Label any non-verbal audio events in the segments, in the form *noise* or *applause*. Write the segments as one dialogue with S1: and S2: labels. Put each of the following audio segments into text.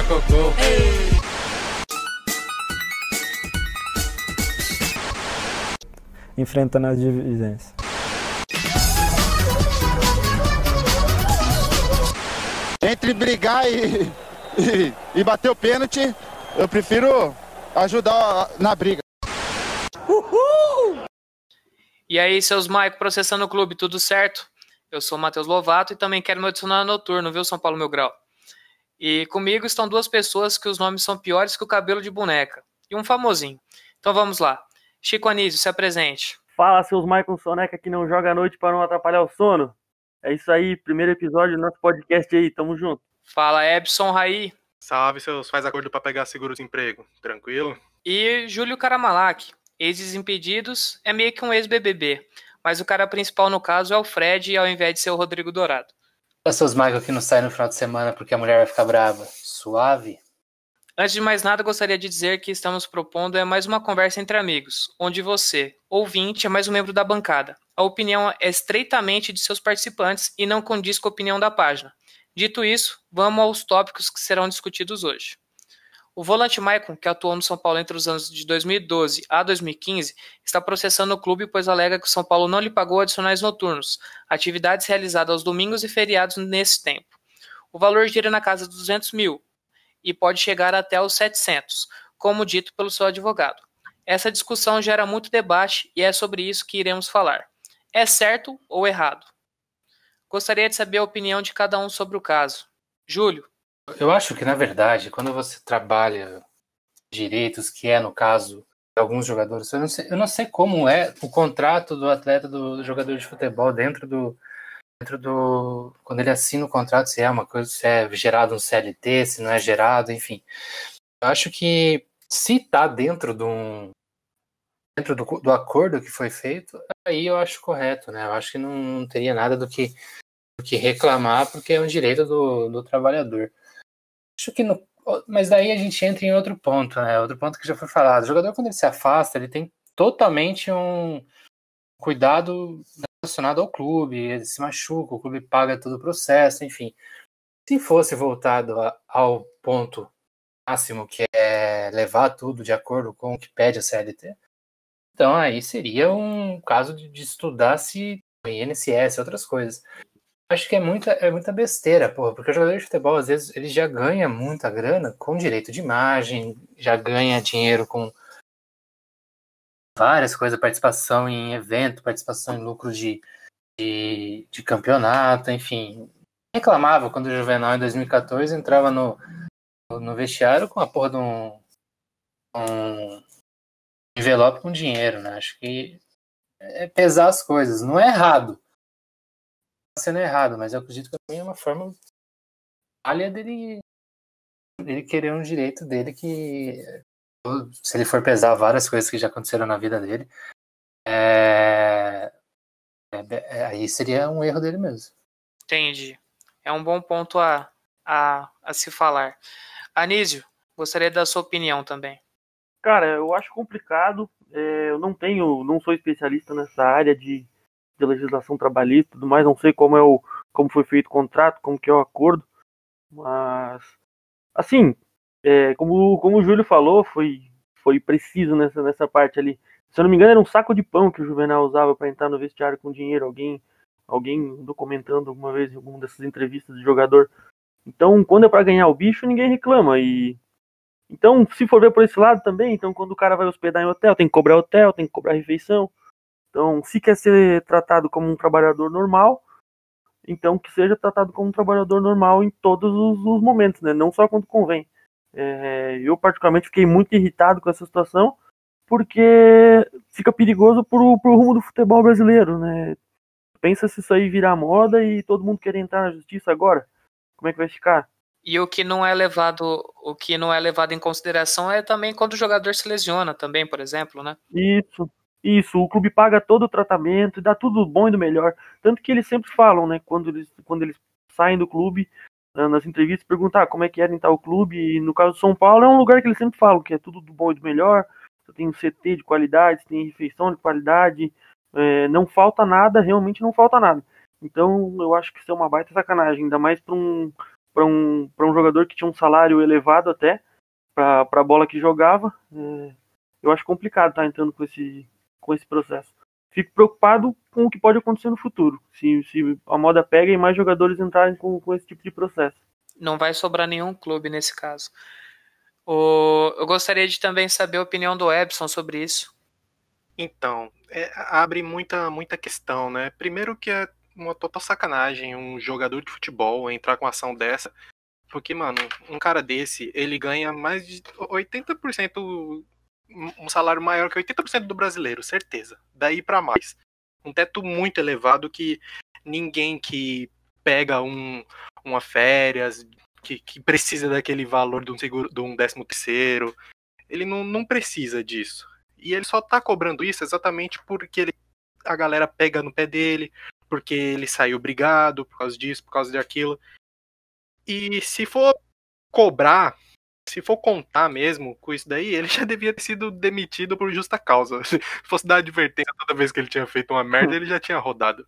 S1: Pato marcou gol.
S2: enfrentando as divisões.
S3: Entre brigar e, e, e bater o pênalti, eu prefiro ajudar na briga.
S4: E aí, seus Maico processando o clube, tudo certo? Eu sou o Matheus Lovato e também quero me adicionar no noturno, viu, São Paulo Meu Grau? E comigo estão duas pessoas que os nomes são piores que o cabelo de boneca. E um famosinho. Então vamos lá. Chico Anísio, se apresente.
S2: Fala, seus Michael Soneca que não joga à noite para não atrapalhar o sono. É isso aí, primeiro episódio do nosso podcast aí, tamo junto.
S4: Fala, Ebson Raí.
S5: Salve, seus faz acordo para pegar seguro-desemprego. Tranquilo?
S4: E Júlio Caramalak. Ex-Desimpedidos é meio que um ex-BBB. Mas o cara principal no caso é o Fred, ao invés de ser o Rodrigo Dourado.
S1: Seus Michael que não saem no final de semana porque a mulher vai ficar brava. Suave?
S4: Antes de mais nada, gostaria de dizer que estamos propondo é mais uma conversa entre amigos, onde você, ouvinte, é mais um membro da bancada. A opinião é estreitamente de seus participantes e não condiz com a opinião da página. Dito isso, vamos aos tópicos que serão discutidos hoje. O volante Maicon, que atuou no São Paulo entre os anos de 2012 a 2015, está processando o clube pois alega que o São Paulo não lhe pagou adicionais noturnos, atividades realizadas aos domingos e feriados nesse tempo. O valor gira na casa dos 200 mil, e pode chegar até os 700, como dito pelo seu advogado. Essa discussão gera muito debate e é sobre isso que iremos falar. É certo ou errado? Gostaria de saber a opinião de cada um sobre o caso. Júlio.
S1: Eu acho que, na verdade, quando você trabalha direitos, que é no caso alguns jogadores, eu não sei, eu não sei como é o contrato do atleta, do jogador de futebol dentro do, dentro do. Quando ele assina o contrato, se é uma coisa, se é gerado um CLT, se não é gerado, enfim. Eu acho que se está dentro de um. Dentro do, do acordo que foi feito, aí eu acho correto, né? Eu acho que não, não teria nada do que, do que reclamar, porque é um direito do, do trabalhador. Acho que no, mas daí a gente entra em outro ponto, né? Outro ponto que já foi falado. O jogador, quando ele se afasta, ele tem totalmente um cuidado relacionado ao clube, ele se machuca, o clube paga todo o processo, enfim. Se fosse voltado a, ao ponto máximo, que é levar tudo de acordo com o que pede a CLT, então aí seria um caso de, de estudar se INSS, outras coisas. Acho que é muita, é muita besteira, porra, porque o jogador de futebol, às vezes, ele já ganha muita grana com direito de imagem, já ganha dinheiro com várias coisas, participação em evento, participação em lucro de, de, de campeonato, enfim. Reclamava quando o Juvenal em 2014 entrava no, no vestiário com a porra de um, um envelope com dinheiro, né? Acho que é pesar as coisas. Não é errado. Tá sendo errado, mas eu acredito que também é uma forma falha dele, dele querer um direito dele que se ele for pesar várias coisas que já aconteceram na vida dele, é... É, é, aí seria um erro dele mesmo.
S4: Entendi. É um bom ponto a, a, a se falar. Anísio, gostaria da sua opinião também.
S2: Cara, eu acho complicado. É, eu não tenho, não sou especialista nessa área de, de legislação trabalhista e tudo mais, não sei como é o como foi feito o contrato, como que é o acordo, mas assim, é, como, como o Júlio falou, foi, foi preciso nessa, nessa parte ali. Se eu não me engano, era um saco de pão que o Juvenal usava para entrar no vestiário com dinheiro. Alguém, alguém documentando alguma vez em alguma dessas entrevistas de jogador. Então, quando é para ganhar o bicho, ninguém reclama. E então, se for ver por esse lado também, então quando o cara vai hospedar em hotel, tem que cobrar hotel, tem que cobrar refeição. Então, se quer ser tratado como um trabalhador normal, então que seja tratado como um trabalhador normal em todos os, os momentos, né? Não só quando convém. É, eu, particularmente, fiquei muito irritado com essa situação, porque fica perigoso pro, pro rumo do futebol brasileiro, né? Pensa se isso aí virar moda e todo mundo querer entrar na justiça agora. Como é que vai ficar?
S4: E o que não é levado, o que não é levado em consideração é também quando o jogador se lesiona também, por exemplo, né?
S2: Isso. Isso, o clube paga todo o tratamento, dá tudo bom e do melhor. Tanto que eles sempre falam, né, quando eles, quando eles saem do clube, nas entrevistas, perguntar ah, como é que era em tal clube. E no caso do São Paulo, é um lugar que eles sempre falam que é tudo do bom e do melhor. Você tem um CT de qualidade, tem refeição de qualidade, é, não falta nada, realmente não falta nada. Então eu acho que isso é uma baita sacanagem, ainda mais para um, um, um jogador que tinha um salário elevado até, para a bola que jogava. É, eu acho complicado estar tá entrando com esse, com esse processo. Fico preocupado com o que pode acontecer no futuro, se, se a moda pega e mais jogadores entrarem com, com esse tipo de processo.
S4: Não vai sobrar nenhum clube nesse caso. O, eu gostaria de também saber a opinião do Ebson sobre isso.
S5: Então, é, abre muita, muita questão, né? Primeiro que é uma total sacanagem um jogador de futebol entrar com uma ação dessa. Porque, mano, um cara desse, ele ganha mais de 80%, um salário maior que 80% do brasileiro, certeza. Daí para mais. Um teto muito elevado que ninguém que pega um, uma férias, que, que precisa daquele valor de um seguro, de um décimo terceiro, ele não, não precisa disso. E ele só tá cobrando isso exatamente porque ele, a galera pega no pé dele, porque ele saiu brigado por causa disso, por causa daquilo. E se for cobrar, se for contar mesmo com isso daí, ele já devia ter sido demitido por justa causa. *laughs* Se fosse dar advertência toda vez que ele tinha feito uma merda, ele já tinha rodado.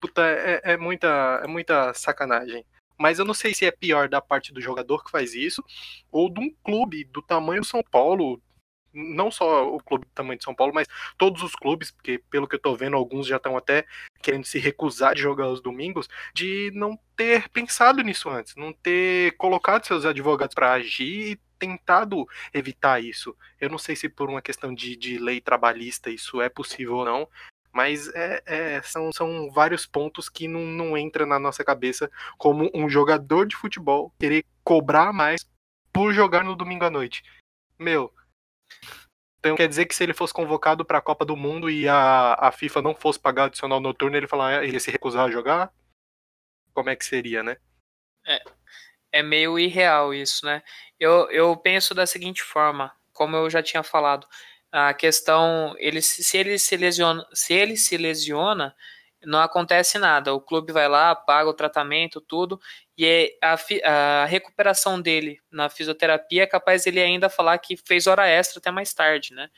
S5: Puta, é, é muita, é muita sacanagem. Mas eu não sei se é pior da parte do jogador que faz isso, ou de um clube do tamanho São Paulo, não só o clube do tamanho de São Paulo, mas todos os clubes, porque pelo que eu tô vendo, alguns já estão até querendo se recusar de jogar os domingos, de não ter pensado nisso antes, não ter colocado seus advogados para agir e tentado evitar isso. Eu não sei se por uma questão de, de lei trabalhista isso é possível ou não, mas é, é, são, são vários pontos que não, não entra na nossa cabeça como um jogador de futebol querer cobrar mais por jogar no domingo à noite. Meu, então quer dizer que se ele fosse convocado para a Copa do Mundo e a, a FIFA não fosse pagar adicional noturno, ele falar, ele ia se recusar a jogar? Como é que seria, né?
S4: É, é meio irreal isso, né? Eu, eu penso da seguinte forma, como eu já tinha falado, a questão, ele, se ele se lesiona, se ele se lesiona, não acontece nada. O clube vai lá, paga o tratamento, tudo, e é a, a, recuperação dele na fisioterapia é capaz ele ainda falar que fez hora extra até mais tarde, né?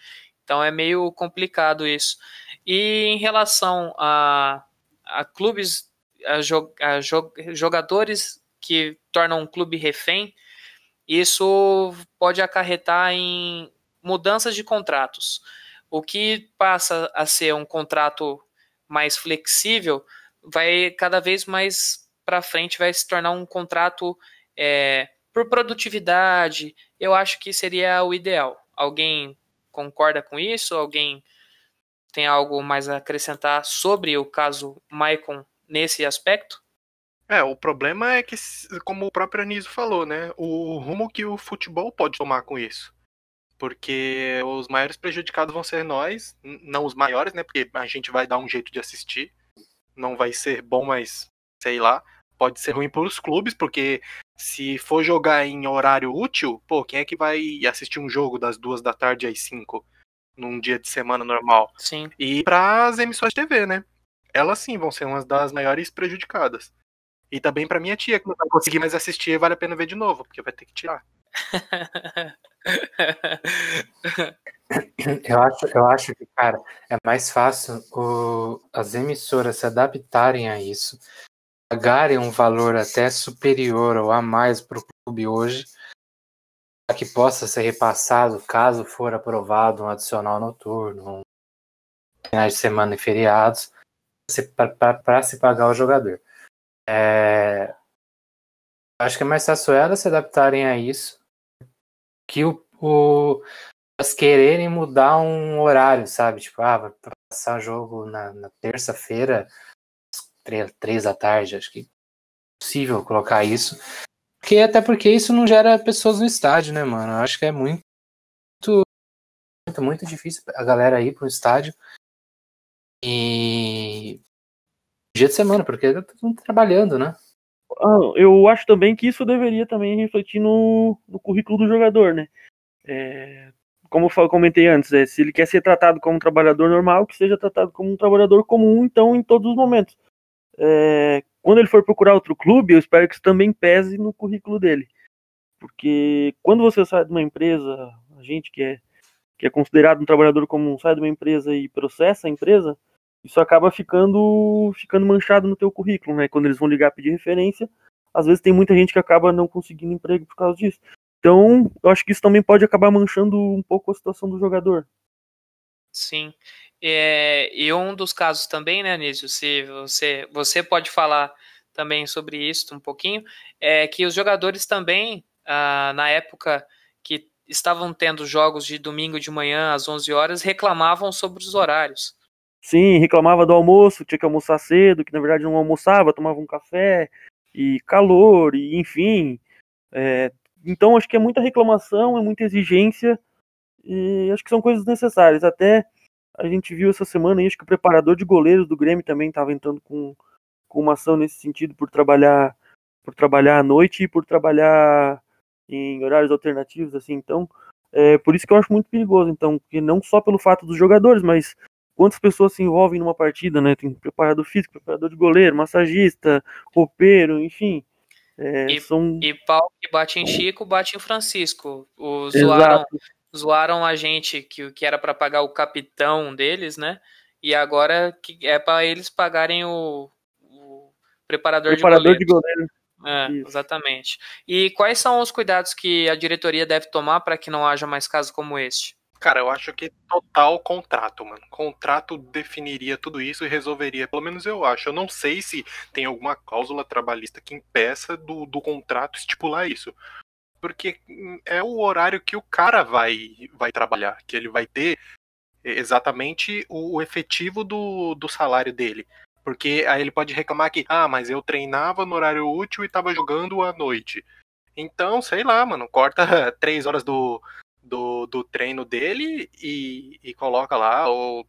S4: Então é meio complicado isso. E em relação a, a clubes, a, jo, a jo, jogadores que tornam um clube refém, isso pode acarretar em mudanças de contratos. O que passa a ser um contrato mais flexível vai cada vez mais para frente vai se tornar um contrato é, por produtividade. Eu acho que seria o ideal. Alguém concorda com isso? Alguém tem algo mais a acrescentar sobre o caso Maicon nesse aspecto?
S5: É, o problema é que, como o próprio Anísio falou, né? O rumo que o futebol pode tomar com isso. Porque os maiores prejudicados vão ser nós, não os maiores, né? Porque a gente vai dar um jeito de assistir. Não vai ser bom, mas sei lá pode ser ruim para os clubes, porque se for jogar em horário útil, pô, quem é que vai assistir um jogo das duas da tarde às cinco num dia de semana normal?
S4: Sim.
S5: E para as emissões de TV, né? Elas sim vão ser umas das maiores prejudicadas. E também para minha tia, que não vai conseguir mais assistir, vale a pena ver de novo, porque vai ter que tirar. *laughs* *laughs*
S6: Eu acho, eu acho que, cara, é mais fácil o, as emissoras se adaptarem a isso pagarem um valor até superior ou a mais para o clube hoje, para que possa ser repassado caso for aprovado um adicional noturno, um finais de semana e feriados, para se pagar o jogador. É, acho que é mais fácil elas se adaptarem a isso que o, o elas quererem mudar um horário, sabe? Tipo, ah, vai passar jogo na, na terça-feira três, três da tarde, acho que é possível colocar isso. Porque, até porque isso não gera pessoas no estádio, né, mano? Eu acho que é muito, muito, muito difícil a galera ir pro estádio. E dia de semana, porque tá todo mundo trabalhando, né?
S2: ah, eu acho também que isso deveria também refletir no, no currículo do jogador, né? É, como eu comentei antes, é, se ele quer ser tratado como um trabalhador normal, que seja tratado como um trabalhador comum, então, em todos os momentos. É, quando ele for procurar outro clube, eu espero que isso também pese no currículo dele. Porque quando você sai de uma empresa, a gente que é, que é considerado um trabalhador comum sai de uma empresa e processa a empresa, isso acaba ficando ficando manchado no teu currículo, né? Quando eles vão ligar pedir referência, às vezes tem muita gente que acaba não conseguindo emprego por causa disso. Então, eu acho que isso também pode acabar manchando um pouco a situação do jogador.
S4: Sim. É, e um dos casos também, né, Nísio, se você, você pode falar também sobre isso um pouquinho, é que os jogadores também, ah, na época que estavam tendo jogos de domingo de manhã às 11 horas, reclamavam sobre os horários.
S2: Sim, reclamava do almoço, tinha que almoçar cedo, que na verdade não almoçava, tomava um café, e calor, e enfim. É, então acho que é muita reclamação, é muita exigência, e acho que são coisas necessárias. Até a gente viu essa semana, acho que o preparador de goleiros do Grêmio também estava entrando com, com uma ação nesse sentido por trabalhar por trabalhar à noite e por trabalhar em horários alternativos, assim, então é por isso que eu acho muito perigoso, então, porque não só pelo fato dos jogadores, mas quantas pessoas se envolvem numa partida, né? Tem preparador físico, preparador de goleiro, massagista, roupeiro, enfim. É,
S4: e,
S2: são...
S4: e pau que bate em Chico, bate em Francisco. O, zoaram, zoaram a gente que, que era para pagar o capitão deles, né? E agora que é para eles pagarem o, o preparador,
S2: preparador
S4: de
S2: goleiro.
S4: É, exatamente. E quais são os cuidados que a diretoria deve tomar para que não haja mais casos como este?
S5: Cara, eu acho que total contrato, mano. Contrato definiria tudo isso e resolveria. Pelo menos eu acho. Eu não sei se tem alguma cláusula trabalhista que impeça do, do contrato estipular isso. Porque hum, é o horário que o cara vai, vai trabalhar, que ele vai ter exatamente o, o efetivo do, do salário dele. Porque aí ele pode reclamar que, ah, mas eu treinava no horário útil e tava jogando à noite. Então, sei lá, mano, corta *laughs* três horas do, do, do treino dele e, e coloca lá. Ou...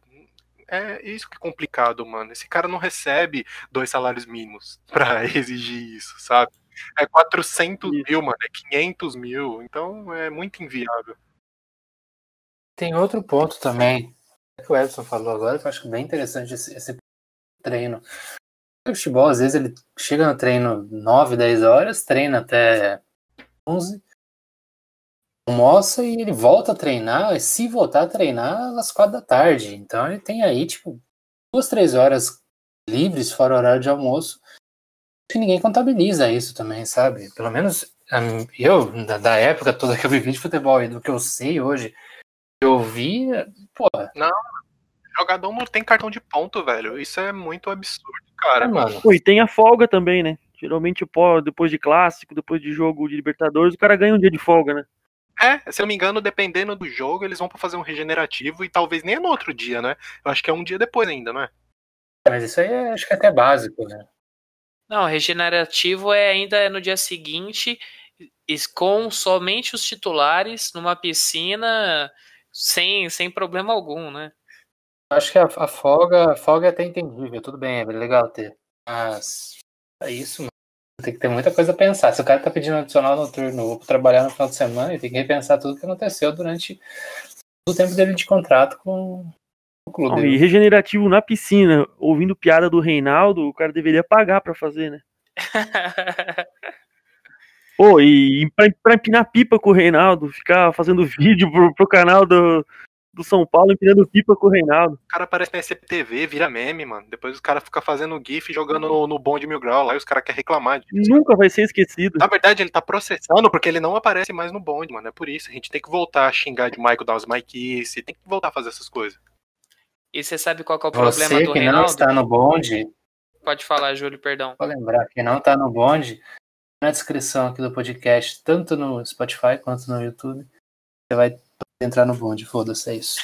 S5: É isso que é complicado, mano. Esse cara não recebe dois salários mínimos *laughs* pra exigir isso, sabe? É 400 isso. mil, mano, é 500 mil. Então é muito inviável.
S1: Tem outro ponto também que o Edson falou agora que eu acho bem interessante esse, esse treino. O futebol, às vezes, ele chega no treino 9, 10 horas, treina até 11, almoça e ele volta a treinar, se voltar a treinar, às 4 da tarde. Então ele tem aí, tipo, duas, três horas livres fora o horário de almoço. E ninguém contabiliza isso também, sabe? Pelo menos eu, da época toda que eu vivi de futebol e do que eu sei hoje, eu vi, pô.
S5: Não, jogador não tem cartão de ponto, velho. Isso é muito absurdo, cara. É,
S2: mano. Pô, e tem a folga também, né? Geralmente, pô, depois de clássico, depois de jogo de Libertadores, o cara ganha um dia de folga, né?
S5: É, se eu não me engano, dependendo do jogo, eles vão pra fazer um regenerativo e talvez nem é no outro dia, né? Eu acho que é um dia depois ainda, não é?
S1: Mas isso aí é, acho que é até básico, né?
S4: Não, regenerativo é ainda no dia seguinte, com somente os titulares, numa piscina, sem, sem problema algum, né?
S1: Acho que a, a folga, a folga é até entendível, tudo bem, é legal ter. Mas é isso, mano. Tem que ter muita coisa a pensar. Se o cara tá pedindo adicional noturno ou trabalhar no final de semana, ele tem que repensar tudo que aconteceu durante o tempo dele de contrato com o clube. Não,
S2: e regenerativo na piscina, ouvindo piada do Reinaldo, o cara deveria pagar para fazer, né? *laughs* Pô, oh, e pra, pra, empinar pipa com o Reinaldo, ficar fazendo vídeo pro, pro canal do, do São Paulo empinando pipa com o Reinaldo.
S5: O cara aparece na SPTV, vira meme, mano. Depois os caras ficam fazendo GIF jogando no, no bonde mil grau lá e os caras querem reclamar
S2: disso. Nunca vai ser esquecido.
S5: Na verdade, ele tá processando porque ele não aparece mais no bonde, mano. É por isso. A gente tem que voltar a xingar de Michael Dawes Maikice, tem que voltar a fazer essas coisas.
S4: E você sabe qual é o problema
S1: você
S4: do
S1: que
S4: Reinaldo?
S1: não está no bonde.
S4: Pode falar, Júlio, perdão.
S1: Vou lembrar que não tá no bonde. Na descrição aqui do podcast, tanto no Spotify quanto no YouTube, você vai entrar no bonde, foda-se, é isso.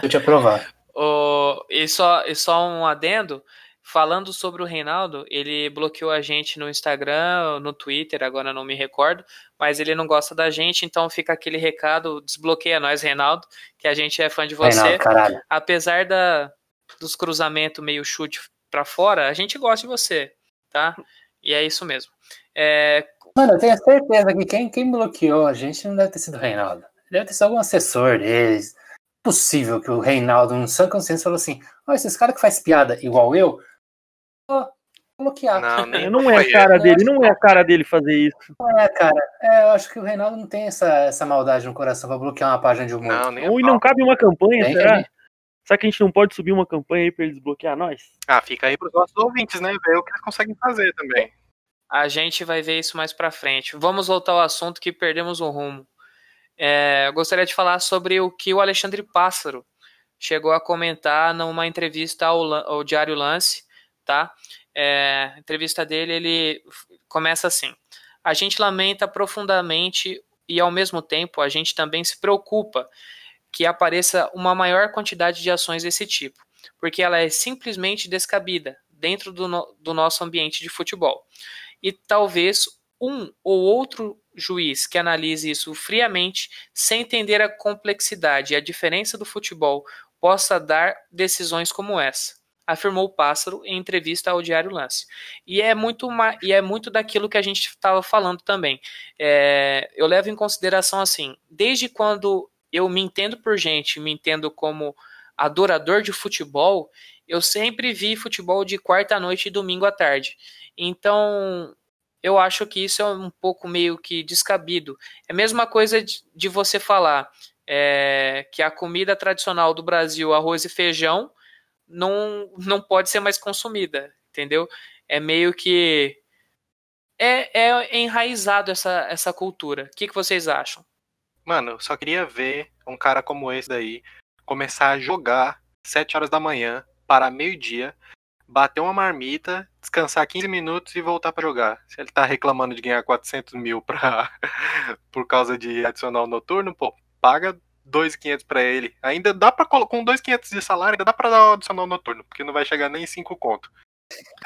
S1: Vou te aprovar. *laughs*
S4: o, e, só, e só um adendo, falando sobre o Reinaldo, ele bloqueou a gente no Instagram, no Twitter, agora não me recordo, mas ele não gosta da gente, então fica aquele recado, desbloqueia nós, Reinaldo, que a gente é fã de você.
S1: Reinaldo, caralho.
S4: Apesar da, dos cruzamentos meio chute para fora, a gente gosta de você, tá? E é isso mesmo. É,
S1: Mano, eu tenho certeza que quem, quem bloqueou a gente não deve ter sido o Reinaldo. Deve ter sido algum assessor deles. Possível que o Reinaldo, no sã consciência, falou assim: Ó, esses caras que faz piada igual eu, bloquear.
S5: Não, nem *laughs*
S2: Não é a cara
S1: ele.
S2: dele, não é a cara dele fazer isso.
S1: Não é, cara. É, eu acho que o Reinaldo não tem essa, essa maldade no coração pra bloquear uma página de humor.
S5: Não, nem
S2: Ou e não cabe uma campanha,
S1: Tem,
S2: será? Será que a gente não pode subir uma campanha aí pra eles desbloquear nós?
S5: Ah, fica aí pros nossos ouvintes, né? Ver o que eles conseguem fazer também.
S4: A gente vai ver isso mais pra frente. Vamos voltar ao assunto que perdemos o rumo. É, eu gostaria de falar sobre o que o Alexandre Pássaro chegou a comentar numa entrevista ao, ao Diário Lance, tá? É, a entrevista dele, ele começa assim: A gente lamenta profundamente e ao mesmo tempo a gente também se preocupa que apareça uma maior quantidade de ações desse tipo, porque ela é simplesmente descabida dentro do, no- do nosso ambiente de futebol e talvez um ou outro juiz que analise isso friamente, sem entender a complexidade e a diferença do futebol, possa dar decisões como essa, afirmou o Pássaro em entrevista ao Diário Lance. E é muito, ma- e é muito daquilo que a gente estava falando também. É, eu levo em consideração assim, desde quando eu me entendo por gente, me entendo como adorador de futebol, eu sempre vi futebol de quarta noite e domingo à tarde. Então, eu acho que isso é um pouco meio que descabido. É a mesma coisa de, de você falar é, que a comida tradicional do Brasil, arroz e feijão, não, não pode ser mais consumida, entendeu? É meio que. É, é enraizado essa, essa cultura. O que, que vocês acham?
S5: Mano, eu só queria ver um cara como esse daí começar a jogar 7 horas da manhã, parar meio-dia, bater uma marmita, descansar 15 minutos e voltar pra jogar. Se ele tá reclamando de ganhar 400 mil pra... *laughs* por causa de adicional noturno, pô, paga 2.500 pra ele. Ainda dá pra colo- com 2.500 de salário, ainda dá pra dar o adicional noturno, porque não vai chegar nem em 5 conto.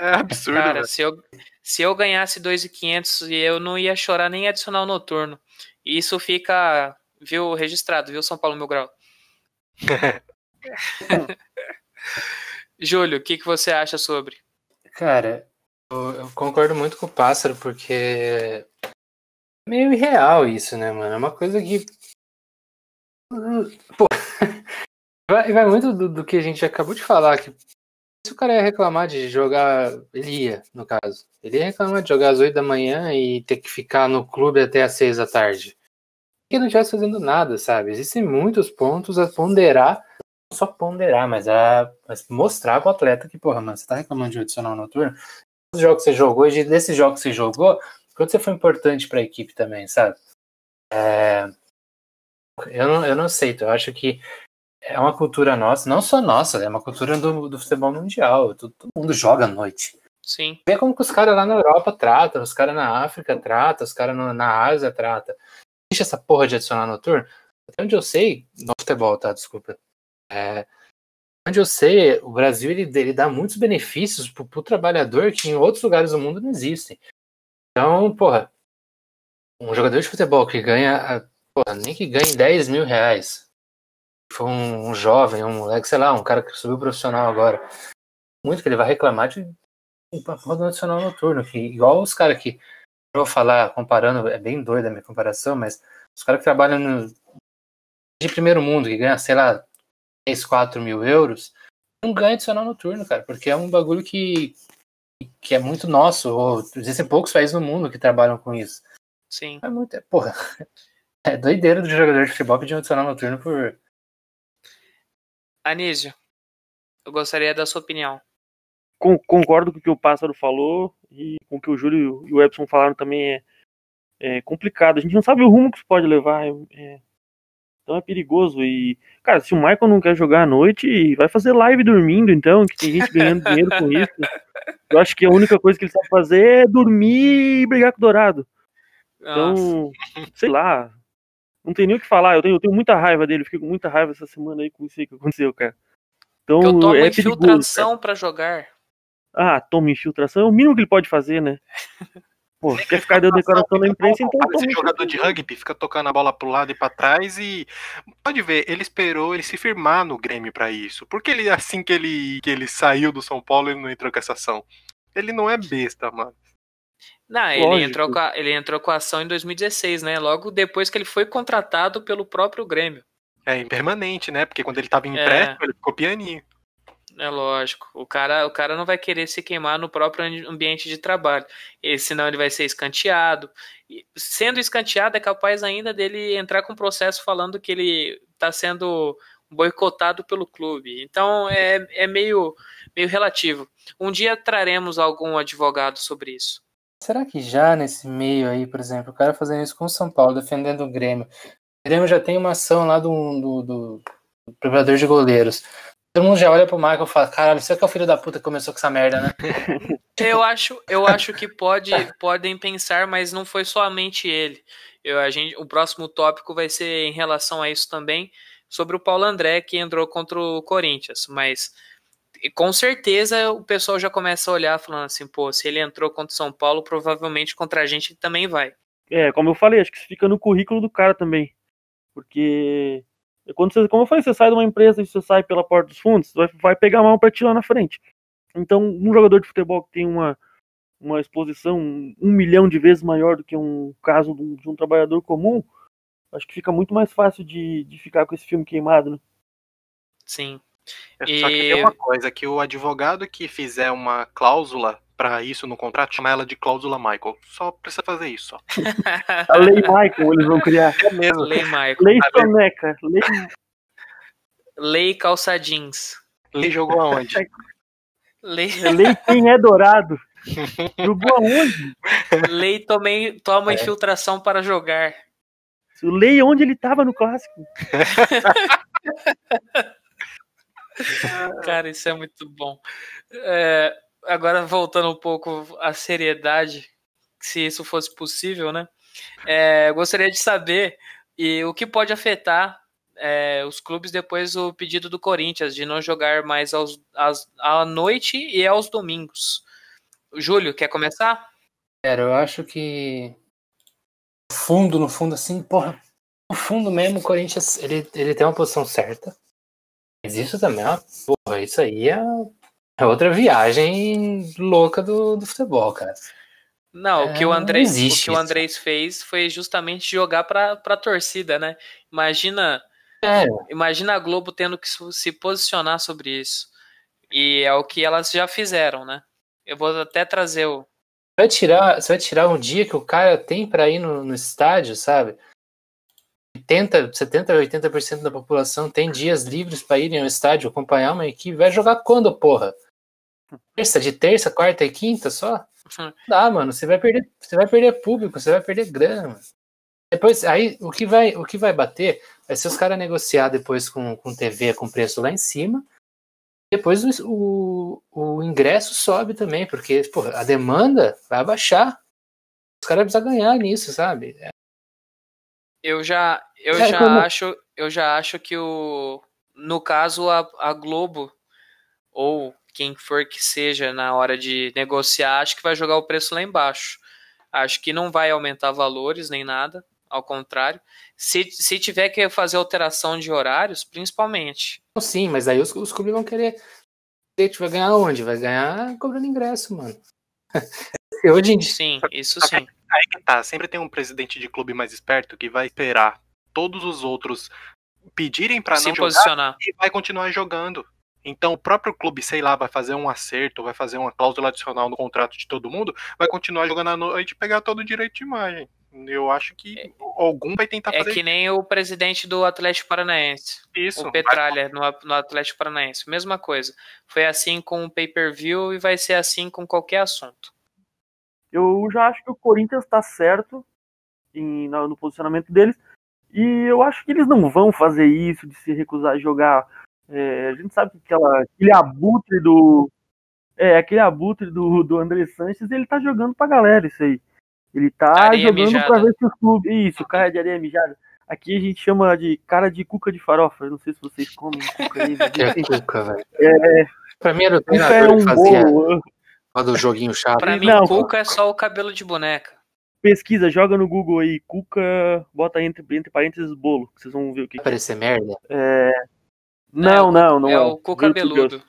S5: É absurdo,
S4: Cara, se eu, se eu ganhasse 2.500, eu não ia chorar nem adicional noturno. E isso fica, viu, registrado, viu, São Paulo Mil Grau? *laughs* *laughs* Júlio, o que, que você acha sobre?
S6: Cara, eu, eu concordo muito com o Pássaro, porque é meio irreal isso, né, mano? É uma coisa que. Pô, *laughs* vai, vai muito do, do que a gente acabou de falar, que se o cara ia reclamar de jogar. Ele ia, no caso. Ele ia reclamar de jogar às 8 da manhã e ter que ficar no clube até às 6 da tarde. Que não estivesse fazendo nada, sabe? Existem muitos pontos a ponderar
S1: só ponderar, mas, a, mas mostrar pro atleta que, porra, mano, você tá reclamando de adicional noturno. Os jogos que você jogou, e desses jogos que você jogou, quanto você foi importante pra equipe também, sabe? É, eu, não, eu não aceito, eu acho que é uma cultura nossa, não só nossa, é uma cultura do, do futebol mundial. Todo, todo mundo joga à noite.
S4: Sim,
S6: Vê como que os caras lá na Europa tratam, os caras na África tratam, os caras na Ásia tratam. Existe essa porra de adicional noturno? Até onde eu sei, no futebol, tá? Desculpa. É, onde eu sei, o Brasil ele, ele dá muitos benefícios pro, pro trabalhador que em outros lugares do mundo não existem. Então, porra, um jogador de futebol que ganha, porra, nem que ganhe 10 mil reais, foi um, um jovem, um moleque, sei lá, um cara que subiu profissional agora, muito que ele vai reclamar de uma porra do adicional noturno, que igual os caras que, eu vou falar, comparando, é bem doida a minha comparação, mas os caras que trabalham no, de primeiro mundo, que ganham, sei lá, 3, 4 mil euros, não ganha adicional noturno, cara, porque é um bagulho que, que é muito nosso, ou existem poucos países no mundo que trabalham com isso.
S4: sim.
S1: É muito, é, porra, *laughs* é doideira do jogador de futebol pedir um adicional noturno por...
S4: Anísio, eu gostaria da sua opinião.
S2: Con- concordo com o que o Pássaro falou e com o que o Júlio e o Epson falaram também é, é complicado. A gente não sabe o rumo que isso pode levar. é- é- então é perigoso. E, cara, se o Michael não quer jogar à noite, vai fazer live dormindo, então, que tem gente ganhando dinheiro com isso. *laughs* Eu acho que a única coisa que ele sabe fazer é dormir e brigar com o Dourado.
S4: Nossa,
S2: Então, sei lá. Não tem nem o que falar. Eu tenho, eu tenho muita raiva dele. Fiquei com muita raiva essa semana aí com isso aí que aconteceu, cara. Então,
S4: eu tomo
S2: é
S4: infiltração pra jogar.
S2: Ah, toma infiltração. É o mínimo que ele pode fazer, né? *laughs* Pô, quer ficar dando declaração na imprensa, então toma
S5: jogador de rugby, fica tocando a bola pro lado e pra trás e pode ver, ele esperou ele se firmar no Grêmio pra isso. Porque ele assim que ele que ele saiu do São Paulo, ele não entrou com essa ação. Ele não é besta, mano.
S4: Não, ele
S2: Lógico.
S4: entrou, com a, ele entrou com a ação em 2016, né? Logo depois que ele foi contratado pelo próprio Grêmio.
S5: É impermanente, né? Porque quando ele tava em
S4: É.
S5: empréstimo, ele ficou pianinho.
S4: É lógico. O cara, o cara não vai querer se queimar no próprio ambi- ambiente de trabalho. E, senão ele vai ser escanteado. E, sendo escanteado, é capaz ainda dele entrar com processo falando que ele está sendo boicotado pelo clube. Então é, é meio, meio relativo. Um dia traremos algum advogado sobre isso.
S1: Será que já nesse meio aí, por exemplo, o cara fazendo isso com o São Paulo, defendendo o Grêmio, o Grêmio já tem uma ação lá do, do, do, do preparador de goleiros. Todo mundo já olha pro Michael e fala, caralho, você que é o filho da puta que começou com essa merda, né? *laughs*
S4: Eu acho, eu acho que pode, podem pensar, mas não foi somente ele. Eu, a gente, o próximo tópico vai ser em relação a isso também, sobre o Paulo André, que entrou contra o Corinthians. Mas e com certeza o pessoal já começa a olhar falando assim, pô, se ele entrou contra o São Paulo, provavelmente contra a gente ele também vai.
S2: É, como eu falei, acho que isso fica no currículo do cara também. Porque quando você, como eu falei, você sai de uma empresa e você sai pela porta dos fundos, vai, vai pegar mal pra ti lá na frente. Então, um jogador de futebol que tem uma, uma exposição um milhão de vezes maior do que um caso de um, de um trabalhador comum, acho que fica muito mais fácil de, de ficar com esse filme queimado, né?
S4: Sim.
S5: É Só que
S4: E-
S5: tem uma coisa, que o advogado que fizer uma cláusula pra isso no contrato, chama ela de cláusula Michael. Só precisa fazer isso. *laughs*
S2: A Lei *laughs* Michael, eles vão criar.
S5: É mesmo.
S4: Lei Michael.
S2: Lei Soneca. Lei
S4: Lei calça jeans.
S5: Lei jogou aonde? *laughs*
S4: Lei,
S2: Lei quem é dourado. Jogou aonde?
S4: lei tomei, toma infiltração para jogar.
S2: O Lei onde ele tava no clássico.
S4: Cara, isso é muito bom. É, agora, voltando um pouco à seriedade, se isso fosse possível, né? É, gostaria de saber e o que pode afetar é, os clubes depois do pedido do Corinthians de não jogar mais aos, às- à noite e aos domingos. Júlio, quer começar?
S1: Cara, eu acho que no fundo, no fundo, assim, porra, no fundo mesmo, o Corinthians, ele, ele tem uma posição certa. Mas isso também é uma, porra, isso aí é, é outra viagem louca do, do futebol, cara.
S4: Não, o que o
S1: É,
S4: Andrés, o que o. Andrés fez foi justamente jogar para a torcida, né? Imagina,
S1: É,
S4: imagina a Globo tendo que se posicionar sobre isso. E é o que elas já fizeram, né? Eu vou até trazer o.
S1: vai tirar, você vai tirar um dia que o cara tem pra ir no, no estádio, sabe? 80, 70, 80% da população tem dias livres pra irem ao estádio acompanhar uma equipe. Vai jogar quando, porra? Terça, de terça, quarta e quinta só? Dá, mano. Você vai perder, você vai perder público, você vai perder grana. Depois, aí o que vai, o que vai bater vai ser os caras negociar depois com, com TV com preço lá em cima. Depois o, o, ingresso sobe também, porque porra, a demanda vai abaixar. Os caras precisam ganhar nisso, sabe?
S4: Eu já, eu
S1: É,
S4: já
S1: como-
S4: acho, eu já acho que o, no caso a, a Globo ou quem for que seja na hora de negociar, acho que vai jogar o preço lá embaixo. Acho que não vai aumentar valores nem nada, ao contrário. Se, se tiver que fazer alteração de horários, principalmente.
S1: Sim, mas aí os, os clubes vão querer. Vai ganhar onde? Vai ganhar cobrando ingresso, mano. *laughs* Hoje em dia.
S4: Sim, isso sim.
S5: Aí que tá, sempre tem um presidente de clube mais esperto que vai esperar todos os outros pedirem pra
S4: Se
S5: não jogar
S4: posicionar.
S5: e vai continuar jogando. Então o próprio clube, sei lá, vai fazer um acerto, vai fazer uma cláusula adicional no contrato de todo mundo, vai continuar jogando à noite e pegar todo o direito de imagem. Eu acho que algum vai tentar
S4: É
S5: fazer
S4: que nem o presidente do Atlético Paranaense.
S5: isso.
S4: o
S5: Vai-
S4: Petralha no, no Atlético Paranaense. Mesma coisa. Foi assim com o pay-per-view e vai ser assim com qualquer assunto.
S2: Eu já acho que o Corinthians está certo em- na- no posicionamento deles. E eu acho que eles não vão fazer isso de se recusar a jogar. É, a gente sabe que aquela, aquele abutre do. É, aquele abutre do, do André Sanches, ele tá jogando pra galera isso aí. Ele tá
S4: Areia
S2: jogando
S4: mijada.
S2: pra ver se os clubes. Isso, cara de areia mijada. Aqui a gente chama de cara de cuca de farofa. Eu não sei se vocês comem cuca aí. *laughs*
S1: é cuca, velho.
S2: É,
S1: Pra mim era o
S2: cuca é
S1: treinador que
S2: um
S1: fazia
S2: bolo.
S1: lá do joguinho chato.
S4: Pra mim,
S2: Não.
S4: Cuca é só o cabelo de boneca.
S2: Pesquisa, joga no Google aí, cuca, bota entre, entre parênteses bolo, que vocês vão ver o que,
S1: Vai
S2: que é.
S1: parecer merda.
S2: Não, não, não
S4: é
S2: é.
S4: o
S2: Deus. *laughs*
S4: cabeludo.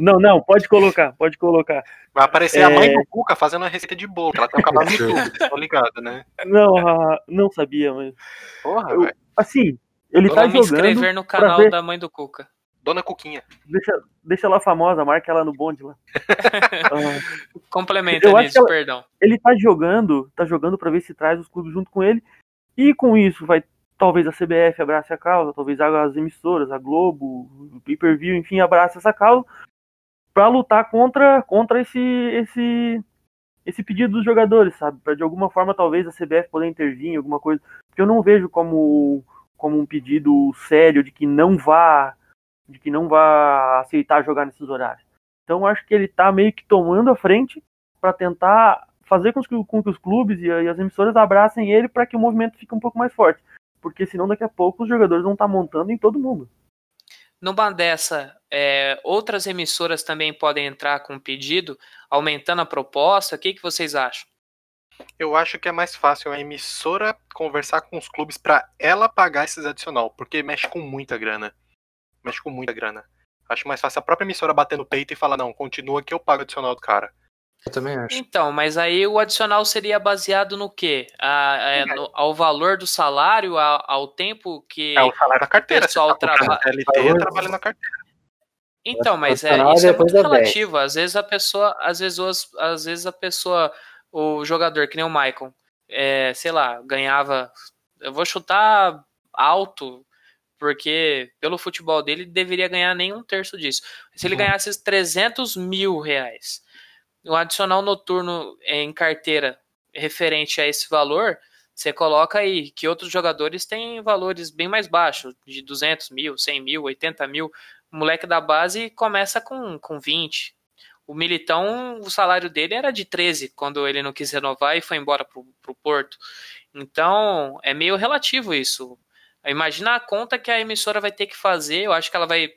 S2: não, não, pode colocar, pode colocar.
S5: Vai aparecer é... a mãe do Cuca fazendo uma receita de bolo, ela tem um canal no YouTube, *laughs* tô ligado, né?
S2: Não, não sabia, mas.
S5: Porra, eu,
S2: Assim, ele Vou tá
S4: me
S2: jogando.
S4: inscrever no canal
S2: ver...
S4: da mãe do Cuca.
S5: Dona Cuquinha.
S2: Deixa, deixa ela famosa, marca ela no bonde lá. *laughs*
S4: ah, Complementa, Anísio, ela, perdão.
S2: Ele tá jogando, tá jogando para ver se traz os clubes junto com ele. E com isso vai talvez a CBF abrace a causa, talvez as emissoras, a Globo, o pay-per-view, enfim, abrace essa causa para lutar contra contra esse esse esse pedido dos jogadores, sabe? Para de alguma forma talvez a CBF poder intervir em alguma coisa, porque eu não vejo como como um pedido sério de que não vá de que não vá aceitar jogar nesses horários. Então acho que ele está meio que tomando a frente para tentar fazer com que, com que, os clubes e, as emissoras abracem ele para que o movimento fique um pouco mais forte. Porque senão daqui a pouco os jogadores vão estar tá montando em todo mundo.
S4: Numa dessa, é, outras emissoras também podem entrar com um pedido, aumentando a proposta. O que, que vocês acham?
S5: Eu acho que é mais fácil a emissora conversar com os clubes para ela pagar esses adicional, porque mexe com muita grana mexe com muita grana. Acho mais fácil a própria emissora bater no peito e falar, não, continua que eu pago o adicional do cara.
S6: Eu também acho.
S4: Então, mas aí o adicional seria baseado no quê? A, é, no, ao valor do salário, a, ao tempo que
S5: é o salário da carteira.
S4: o pessoal
S5: tá
S4: trabalha.
S5: LT trabalha na carteira.
S4: Então, mas é, isso é muito relativo. Às vezes a pessoa, às vezes, às vezes a pessoa, o jogador, que nem o Michael, é, sei lá, ganhava. Eu vou chutar alto, porque pelo futebol dele, ele deveria ganhar nem um terço disso. Se ele uhum. ganhasse 300 mil reais, o adicional noturno em carteira referente a esse valor, você coloca aí que outros jogadores têm valores bem mais baixos, de 200 mil, 100 mil, 80 mil. O moleque da base começa com, com 20. O Militão, o salário dele era de 13 quando ele não quis renovar e foi embora para o Porto. Então, é meio relativo isso. Imagina a conta que a emissora vai ter que fazer. Eu acho que ela vai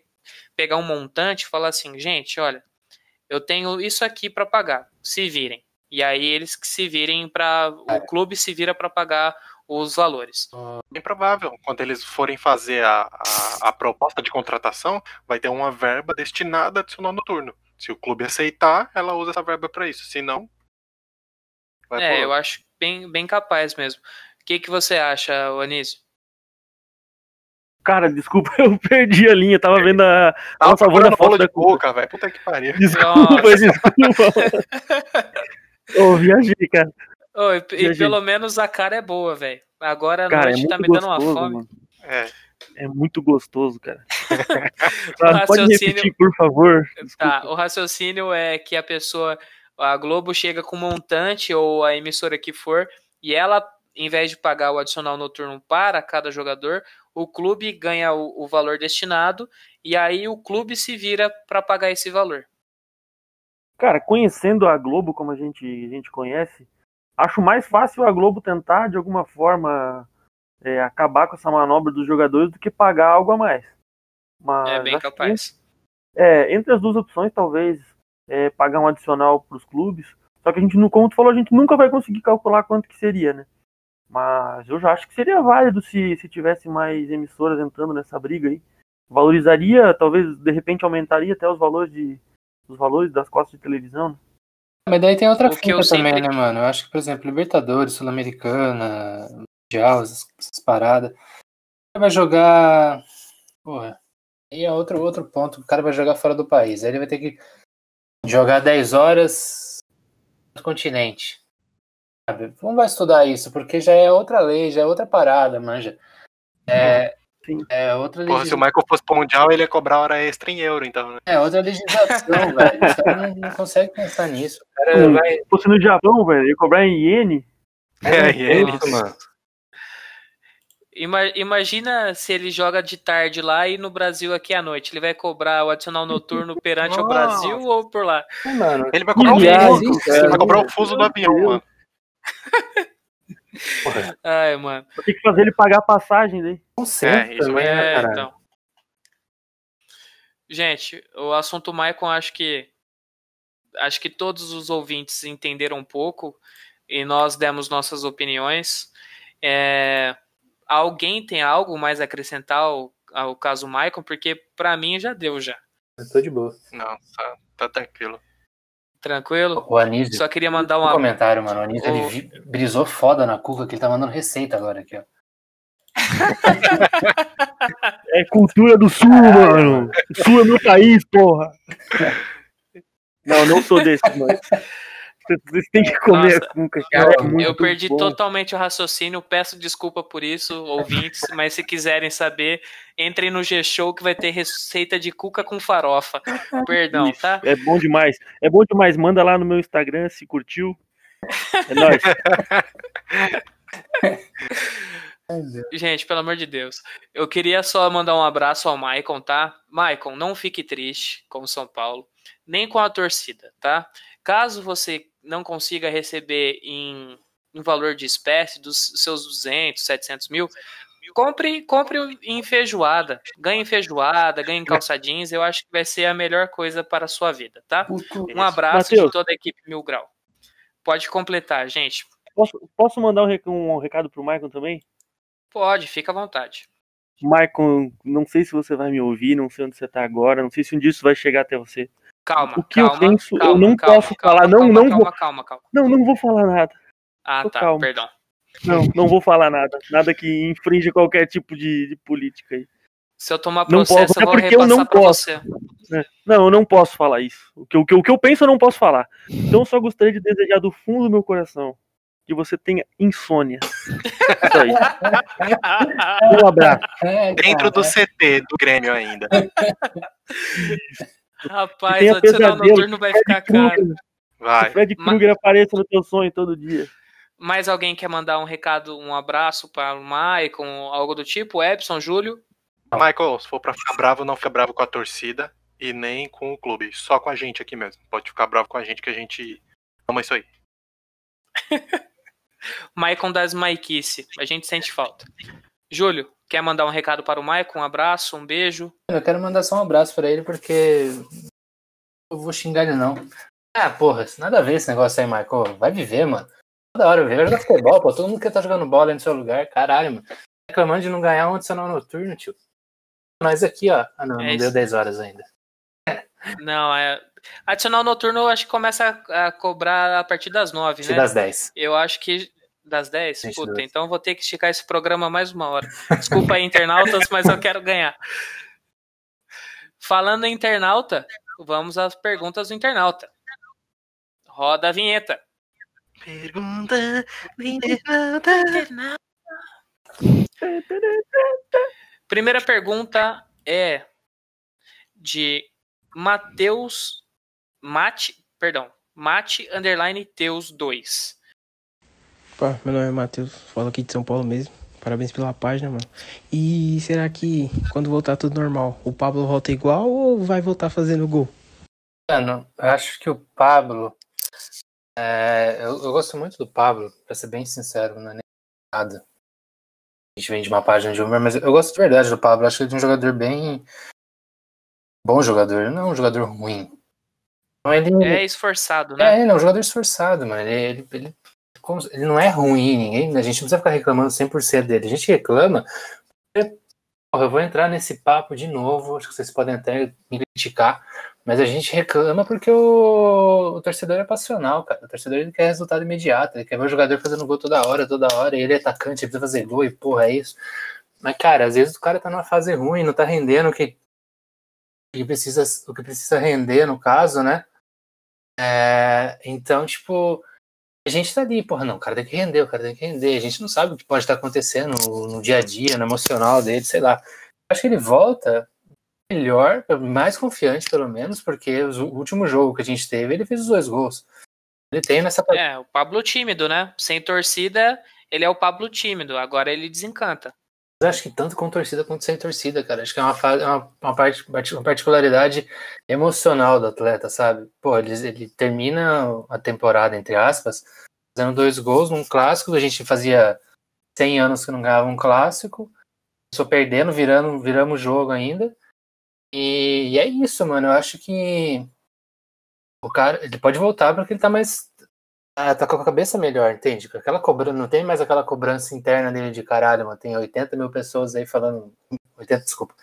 S4: pegar um montante e falar assim, gente, olha, eu tenho isso aqui para pagar, se virem. E aí eles que se virem para o é. clube se vira para pagar os valores.
S5: Bem provável. Quando eles forem fazer a, a, a, proposta de contratação, vai ter uma verba destinada a adicional noturno. Se o clube aceitar, ela usa essa verba para isso. Se não,
S4: é, eu acho bem, bem capaz mesmo. O que, que você acha, Anísio?
S2: Cara, desculpa, *laughs* eu perdi a linha, tava vendo a.
S5: Tava Nossa, salvando a foto da boca, velho. Puta que pariu. *laughs*
S2: Desculpa, desculpa. *laughs* Ô, viajei, cara.
S4: Oh, e, e, pelo menos a cara é boa, velho. Agora a cara, noite é tá me dando uma fome. Mano.
S5: É.
S2: É muito gostoso, cara. ah, pode repetir, por favor.
S4: Tá, o raciocínio é que a pessoa, a Globo chega com montante ou a emissora que for, e ela, em vez de pagar o adicional noturno para cada jogador, o clube ganha o, o valor destinado e aí o clube se vira para pagar esse valor.
S2: Cara, conhecendo a Globo como a gente, a gente conhece, acho mais fácil a Globo tentar de alguma forma é, acabar com essa manobra dos jogadores do que pagar algo a mais.
S4: Mas é bem capaz.
S2: Que, é, entre as duas opções, talvez é, pagar um adicional para os clubes. Só que a gente, como tu falou, a gente nunca vai conseguir calcular quanto que seria, né? Mas eu já acho que seria válido se, se tivesse mais emissoras entrando nessa briga aí. Valorizaria, talvez de repente aumentaria até os valores de os valores das costas de televisão. Né?
S1: Mas daí tem outra finta também, sempre... né, mano? Eu acho que, por exemplo, Libertadores, Sul-Americana, Mundial, essas, essas paradas. Vai jogar. Porra. E é outro, outro ponto. O cara vai jogar fora do país. Aí ele vai ter que jogar 10 horas no continente. Vamos vai estudar isso, porque já é outra lei, já é outra parada, manja. É, é outra
S5: legislação. Porra, se o Michael fosse pro Mundial, ele ia cobrar hora extra em euro, então, né?
S1: É outra legislação, *laughs* velho. O cara não, não, consegue pensar nisso. Cara
S2: hum, vai... Se fosse no Japão, velho, ia cobrar em iene.
S5: É, é iene, mano.
S4: Imagina se ele joga de tarde lá e no Brasil aqui à noite. Ele vai cobrar o adicional noturno perante o Brasil ou por lá?
S5: Mano, ele vai cobrar, o fuso, ele vai cobrar o fuso do avião, mano.
S4: Ai, mano.
S2: Vou ter que fazer ele pagar a passagem daí.
S5: Não sei, é, também,
S4: é, né, então. Gente, o assunto Maicon acho que acho que todos os ouvintes entenderam um pouco e nós demos nossas opiniões. É, alguém tem algo mais a acrescentar ao, ao caso Maicon? Porque para mim já deu já.
S1: Eu tô de boa.
S5: Não, tá, tá tranquilo.
S4: Tranquilo?
S1: O Anísio,
S4: Só queria mandar
S1: um comentário, mano. O Anísio,
S4: o-
S1: ele brisou foda na cuca, que ele tá mandando receita agora aqui, ó.
S2: É cultura do sul, mano. O sul é meu país, porra. Não, não sou desse, mano. *laughs* Vocês têm que comer
S4: Nossa,
S2: a cuca, cara. É
S1: eu
S2: muito
S4: Eu perdi
S2: bom.
S4: totalmente o raciocínio, peço desculpa por isso, ouvintes, *laughs* mas se quiserem saber, entrem no G-Show que vai ter receita de cuca com farofa. Perdão,
S2: Isso,
S4: tá?
S2: É bom demais. É bom demais. Manda lá no meu Instagram se curtiu. É nóis. *laughs*
S4: Gente, pelo amor de Deus. Eu queria só mandar um abraço ao Maicon, tá? Maicon, não fique triste com o São Paulo, nem com a torcida, tá? Caso você não consiga receber em, em valor de espécie dos seus 200, 700 mil, compre, compre em feijoada. Ganhe em feijoada, ganhe em calça jeans. Eu acho que vai ser a melhor coisa para a sua vida, tá? Um abraço de
S2: Mateus.
S4: toda a equipe Mil Grau. Pode completar, gente.
S2: Posso, posso mandar um, rec- um recado pro Maicon também?
S4: Pode, fica à vontade.
S2: Maicon, não sei se você vai me ouvir, não sei onde você tá agora, não sei se um dia isso vai chegar até você.
S4: Calma,
S2: O que eu
S4: calma,
S2: penso, eu
S4: calma,
S2: não
S4: calma,
S2: posso
S4: calma,
S2: falar, não,
S4: calma,
S2: não
S4: calma,
S2: vou.
S4: calma, calma.
S2: Não, não vou falar nada.
S4: Ah,
S2: Tô
S4: tá,
S2: calmo.
S4: perdão.
S2: Não, não vou falar nada. Nada que infrinja qualquer tipo de, de política aí.
S4: Se eu tomar
S2: Não
S4: processo,
S2: posso,
S4: eu
S2: é
S4: vou
S2: porque eu não
S4: pra
S2: posso.
S4: você.
S2: né? Não, eu não posso falar isso. O que, o, que, o que eu penso eu não posso falar. Então eu só gostaria de desejar do fundo do meu coração que você tenha insônia. Isso aí. *laughs* Um abraço.
S5: Dentro do CT do Grêmio ainda. *laughs*
S4: Rapaz, o adicional
S2: pesadelo,
S4: noturno vai ficar caro.
S2: Krueger,
S5: Vai.
S2: Fred
S4: Ma-
S2: Krueger apareça no teu sonho todo dia.
S4: Mais alguém quer mandar um recado, um abraço para o Maicon, algo do tipo? Epson, Júlio?
S5: Michael, se for pra ficar bravo, não fica bravo com a torcida e nem com o clube. Só com a gente aqui mesmo. Pode ficar bravo com a gente que a gente ama isso aí. *laughs*
S4: Maicon das Maiquice. A gente sente falta. Júlio, quer mandar um recado para o Maicon? Um abraço, um beijo.
S1: Eu quero mandar só um abraço pra ele, porque eu vou xingar ele não. Ah, porra, nada a ver esse negócio aí, Michael. Vai viver, mano. Toda hora. Vai jogar futebol, pô. Todo mundo que tá jogando bola aí no seu lugar. Caralho, mano. Reclamando de não ganhar um adicional noturno, tio. Nós aqui, ó. Ah, não,
S4: É
S1: não
S4: isso.
S1: deu 10 horas ainda.
S4: Não, é. Adicional noturno eu acho que começa a, a cobrar a partir das nove,
S1: Tira
S4: né?
S1: das 10.
S4: Eu acho que das 10?
S1: Gente,
S4: Puta,
S1: das-
S4: então vou ter que esticar esse programa mais uma hora. Desculpa aí, internautas, mas eu quero ganhar. Falando em internauta, vamos às perguntas do internauta. Roda a vinheta.
S5: Pergunta
S4: Primeira pergunta é de Mateus Mate, perdão, Mate underline Teus 2.
S7: Pá, meu nome é Matheus, falo aqui de São Paulo mesmo. Parabéns pela página, mano. E será que quando voltar tudo normal, o Pablo volta igual ou vai voltar fazendo gol?
S1: Mano, eu acho que o Pablo. é, eu, eu gosto muito do Pablo, pra ser bem sincero, não é nem nada. A gente vem de uma página de humor, mas eu gosto de verdade do Pablo. Acho ele um jogador bem. Bom jogador, não é um jogador ruim. Então ele,
S4: É esforçado, né?
S1: é, ele é um jogador esforçado, mano. Ele, ele, ele, ele não é ruim, ninguém. A gente não precisa ficar reclamando 100% dele. A gente reclama. Porra, eu vou entrar nesse papo de novo. Acho que vocês podem até me criticar. Mas a gente reclama porque o, o torcedor é passional, cara. O torcedor ele quer resultado imediato. Ele quer ver o jogador fazendo gol toda hora, toda hora. E ele é atacante, ele precisa fazer gol e porra, é isso. Mas, cara, às vezes o cara tá numa fase ruim, não tá rendendo o que, que precisa, o que precisa render, no caso, né? É, então, tipo, a gente tá ali, porra, não, o cara tem que render, o cara tem que render. A gente não sabe o que pode estar acontecendo no, dia a dia, no emocional dele, sei lá. Acho que ele volta melhor, mais confiante, pelo menos, porque o último jogo que a gente teve, ele fez os dois gols. Ele tem nessa
S4: É, o Pablo tímido, né? Sem torcida, ele é o Pablo tímido. Agora ele desencanta.
S1: Acho que tanto com torcida quanto sem torcida, cara. Acho que é uma, é uma, uma, parte, uma particularidade emocional do atleta, sabe? Pô, ele, ele termina a temporada, entre aspas, fazendo dois gols num clássico. A gente fazia 100 anos que não ganhava um clássico. Começou perdendo, virando, viramos jogo ainda. E, e é isso, mano. Eu acho que o cara, ele pode voltar porque ele tá mais. Ah, tá com a cabeça melhor, entende? Aquela cobrança, não tem mais aquela cobrança interna dele de caralho, mano. Tem 80 mil pessoas aí falando. 80, desculpa.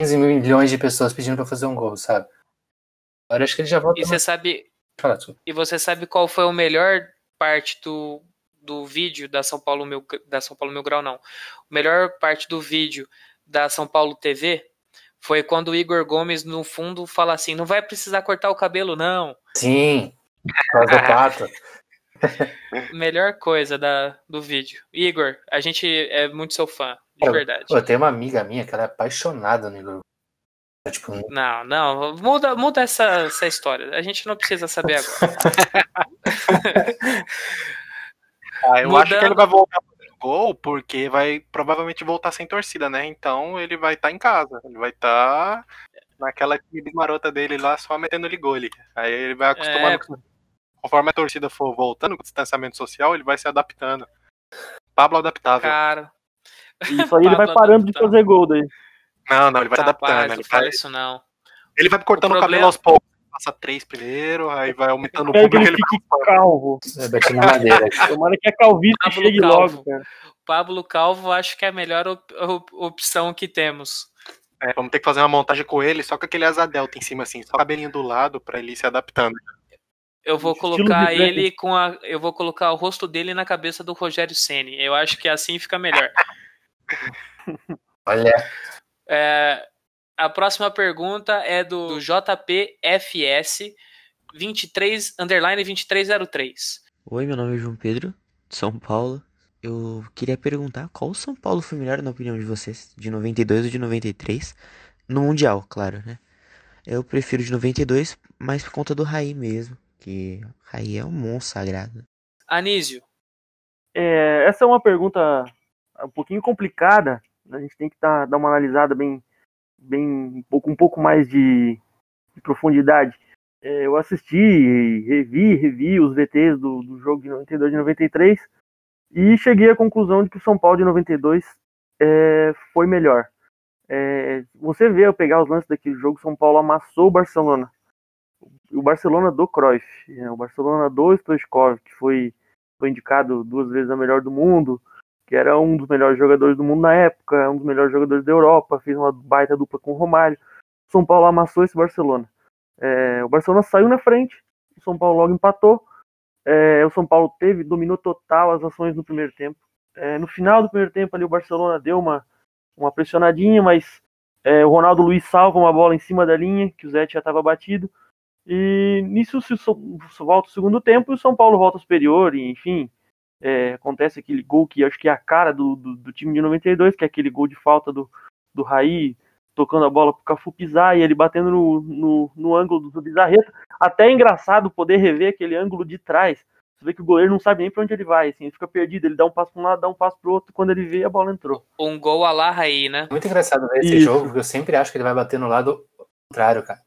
S1: 15 milhões de pessoas pedindo pra fazer um gol, sabe? Agora acho que ele já volta.
S4: E você sabe,
S1: Fala, desculpa.
S4: e você sabe qual foi a melhor parte do, do vídeo da São Paulo Mil, da São Paulo Mil Grau não. A melhor parte do vídeo da São Paulo TV foi quando o Igor Gomes no fundo fala assim: "Não vai precisar cortar o cabelo não".
S1: Sim. *laughs*
S4: Melhor coisa da, do vídeo. Igor, a gente é muito seu fã, de
S1: Cara,
S4: verdade.
S1: Pô, tem uma amiga minha que ela é apaixonada no Igor. É, Tipo,
S4: Não, não, muda, muda essa, essa história. A gente não precisa saber agora. *laughs*
S5: Ah, eu acho que
S4: Mudando-
S5: ele vai voltar pro gol porque vai provavelmente voltar sem torcida, né? Então ele vai estar em casa. Ele vai estar naquela equipe marota dele lá, só metendo ele gol ali. Aí ele vai acostumando.
S4: É.
S5: com- Conforme a torcida for voltando com o distanciamento social, ele vai se adaptando. Pablo adaptável.
S4: Cara,
S2: Isso aí ele *laughs* vai parando de
S4: adaptado.
S2: fazer gol daí.
S5: Não, não, ele vai se adaptando. Ele
S4: não fala
S5: vai,
S4: isso não.
S5: ele vai cortando
S4: O
S5: o, cabelo
S4: problema-
S5: aos poucos. Passa três primeiro, aí vai aumentando o público.
S2: ele
S5: Ele
S2: fique calvo.
S1: é bati na madeira. *laughs*
S2: Tomara que a calvície
S4: Pablo
S2: chegue
S4: Calvo.
S2: logo, cara.
S4: Pablo Calvo acho que é a melhor op- op- opção que temos.
S5: É, vamos ter que fazer uma montagem com ele, só com aquele asa delta em cima, assim, só o cabelinho do lado pra ele ir se adaptando.
S4: Eu vou colocar ele com a. Eu vou colocar o rosto dele na cabeça do Rogério Ceni. Eu acho que assim fica melhor. *laughs*
S1: Olha,
S4: É, a próxima pergunta é do, do JPFS 23 underline 2303.
S8: Oi, meu nome é João Pedro, de São Paulo. Eu queria perguntar qual São Paulo foi melhor na opinião de vocês, de 92 ou de 93? No Mundial, claro, né? Eu prefiro de 92, mas por conta do Raí mesmo, que o Raí é um monstro sagrado.
S4: Anísio,
S2: É, essa é uma pergunta um pouquinho complicada. A gente tem que dar, dar uma analisada bem, bem um pouco, um pouco mais de, de profundidade. É, eu assisti, revi, revi os VTs do, do jogo de 92 e 93 e cheguei à conclusão de que o São Paulo de 92 é, foi melhor. É, você vê eu pegar os lances daquele jogo, São Paulo amassou o Barcelona. O Barcelona do Cruyff, né, o Barcelona do Stoichkov, que foi foi indicado duas vezes a melhor do mundo, que era um dos melhores jogadores do mundo na época, um dos melhores jogadores da Europa, fez uma baita dupla com o Romário. O São Paulo amassou esse Barcelona. É, o Barcelona saiu na frente, o São Paulo logo empatou. É, o São Paulo teve, dominou total as ações no primeiro tempo. É, no final do primeiro tempo ali o Barcelona deu uma, uma pressionadinha, mas é, o Ronaldo Luiz salva uma bola em cima da linha, que o Zé já estava batido. E nisso se volta o segundo tempo e o São Paulo volta superior, e enfim, é, acontece aquele gol que acho que é a cara do, do, do time de 92, que é aquele gol de falta do, do Raí, tocando a bola pro Cafu pisar e ele batendo no, no, no ângulo do Bizarreta. Até é engraçado poder rever aquele ângulo de trás. Você vê que o goleiro não sabe nem pra onde ele vai, assim, ele fica perdido, ele dá um passo pra um lado, dá um passo pro outro, quando ele vê, a bola entrou.
S4: um gol a la Raí, né?
S1: muito engraçado ver esse
S2: Isso.
S1: jogo, porque eu sempre acho que ele vai bater no lado contrário, cara.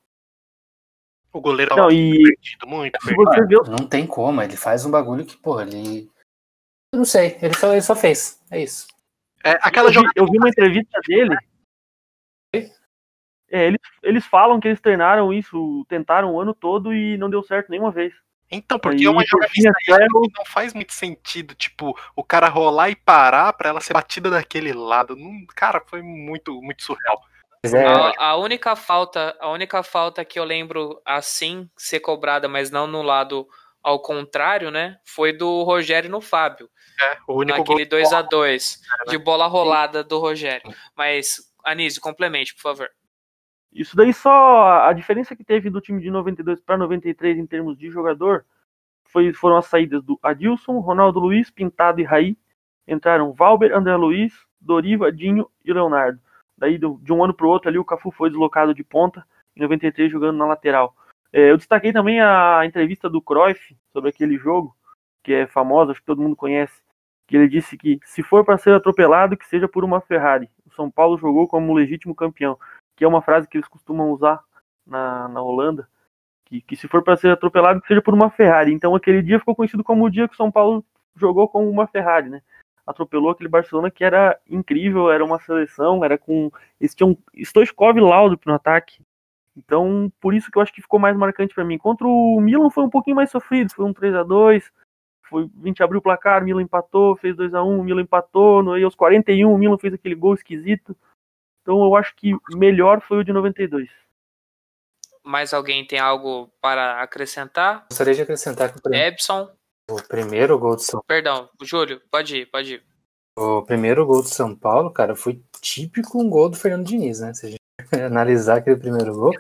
S5: O goleiro
S2: Não,
S5: tava
S2: e
S5: perdido, muito perdido.
S1: Não tem como, ele faz um bagulho que, porra, ele. Eu não sei, ele só, ele só fez. É isso.
S5: É, aquela
S2: eu, vi,
S5: jogada
S2: eu vi uma entrevista dele. É, eles, eles falam que eles treinaram isso, tentaram o ano todo e não deu certo nenhuma vez.
S5: Então, porque
S2: Aí,
S5: é uma
S2: por
S5: jogada que não faz muito sentido, tipo, o cara rolar e parar pra ela ser batida daquele lado. Não- cara, foi muito, muito surreal.
S1: É,
S4: A, a única falta, a única falta que eu lembro assim ser cobrada, mas não no lado ao contrário, né? Foi do Rogério no Fábio,
S5: É, o único
S4: naquele 2 a 2 de bola rolada do Rogério. Mas Anísio, complemente, por favor.
S2: Isso daí só. A diferença que teve do time de 92 para 93 em termos de jogador foi, foram as saídas do Adilson, Ronaldo Luiz, Pintado e Raí. Entraram Valber, André Luiz, Doriva, Dinho e Leonardo. Daí, de um ano para o outro, ali o Cafu foi deslocado de ponta, em 93 jogando na lateral. É, eu destaquei também a entrevista do Cruyff sobre aquele jogo, que é famosa, acho que todo mundo conhece. Que ele disse que se for para ser atropelado, que seja por uma Ferrari. O São Paulo jogou como legítimo campeão que é uma frase que eles costumam usar na, na Holanda, que, que se for para ser atropelado, que seja por uma Ferrari. Então aquele dia ficou conhecido como o dia que o São Paulo jogou como uma Ferrari, né? Atropelou aquele Barcelona que era incrível, era uma seleção, era com. Eles tinham Stoichkov e Laudo no ataque. Então, por isso que eu acho que ficou mais marcante para mim. Contra o Milan foi um pouquinho mais sofrido, foi um 3 a 2 foi, a gente abriu o placar, o Milan empatou, fez 2 a 1 o Milan empatou, no, aí aos 41 o Milan fez aquele gol esquisito. Então eu acho que melhor foi o de 92.
S4: Mais alguém tem algo para acrescentar?
S6: Gostaria de acrescentar que o,
S4: Ebson,
S6: o primeiro gol do São
S4: perdão, Júlio, pode ir, pode ir.
S6: O primeiro gol do São Paulo, cara, foi típico um gol do Fernando Diniz, né? Se a gente *laughs* analisar aquele primeiro gol.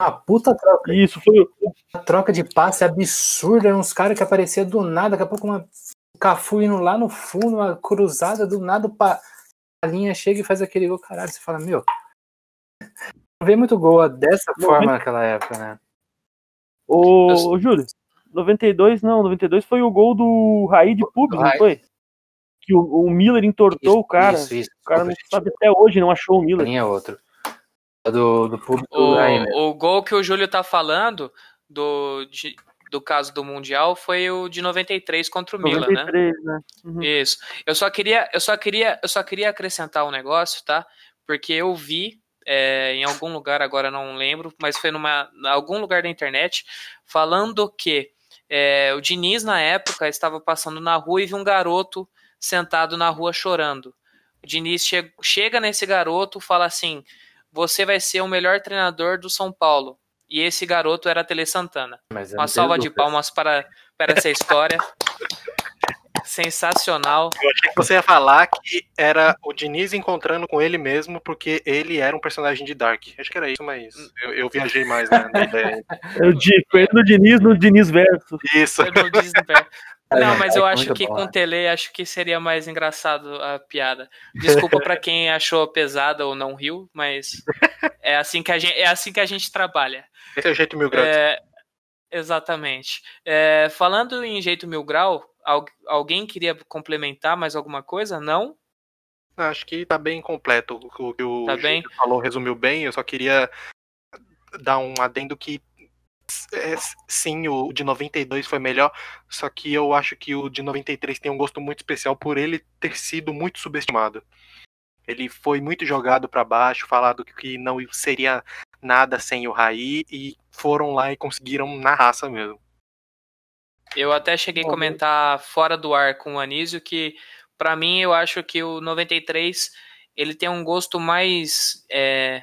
S6: Uma puta troca.
S2: Isso foi
S6: Uma troca de passe absurda. Eram uns caras que apareciam do nada, daqui a pouco uma Cafu indo lá no fundo, uma cruzada do nada, pa- a linha chega e faz aquele gol, caralho. Você fala, meu. Não vê muito gol dessa forma naquela época, né?
S2: Ô, ô, Júlio, 92 não, 92 foi o gol do Raí de Pub, não
S6: Raí.
S2: foi? Que o, o Miller entortou o cara.
S6: Isso, isso.
S2: O cara não sabe até hoje, não achou o. Miller.
S6: linha é outro. É do, do público
S4: O,
S6: aí, né?
S4: o gol que o Júlio tá falando do, de- do caso do Mundial foi o de 93 contra o Milan, né?
S2: 93, né? Uhum.
S4: Isso. Eu só queria, eu só queria, eu só queria acrescentar um negócio, tá? Porque eu vi é, em algum lugar, agora não lembro, mas foi numa em algum lugar da internet falando que é, o Diniz na época estava passando na rua e viu um garoto sentado na rua chorando. O Diniz che chega nesse garoto, fala assim: "Você vai ser o melhor treinador do São Paulo". E esse garoto era Tele Santana.
S6: Mas eu
S4: Uma salva de palmas para, para essa história. *laughs* Sensacional.
S5: Eu achei que você ia falar que era o Diniz encontrando com ele mesmo, porque ele era um personagem de Dark. Acho que era isso, mas eu, eu viajei mais né, na ideia.
S2: É o Di, foi no Diniz, no Diniz verso.
S5: Isso.
S4: Eu não disse no pé. *laughs* Não, mas eu
S6: É
S4: acho que
S6: bom,
S4: com
S6: né?
S4: Tele acho que seria mais engraçado a piada. Desculpa pra *laughs* quem achou pesada ou não riu, mas *laughs* é assim que a gente, é assim que a gente trabalha.
S5: Esse é o jeito mil graus.
S4: É, exatamente. É, falando em jeito mil grau, alguém queria complementar mais alguma coisa? Não?
S5: Acho que tá bem completo. O que o
S4: Tá bem?
S5: Falou resumiu bem. Eu só queria dar um adendo que é, sim, o de 92 foi melhor, só que eu acho que o de 93 tem um gosto muito especial por ele ter sido muito subestimado. Ele foi muito jogado pra baixo, falado que não seria nada sem o Raí e foram lá e conseguiram na raça mesmo.
S4: Eu até cheguei a comentar fora do ar com o Anísio que, pra mim, eu acho que o 93 ele tem um gosto mais é,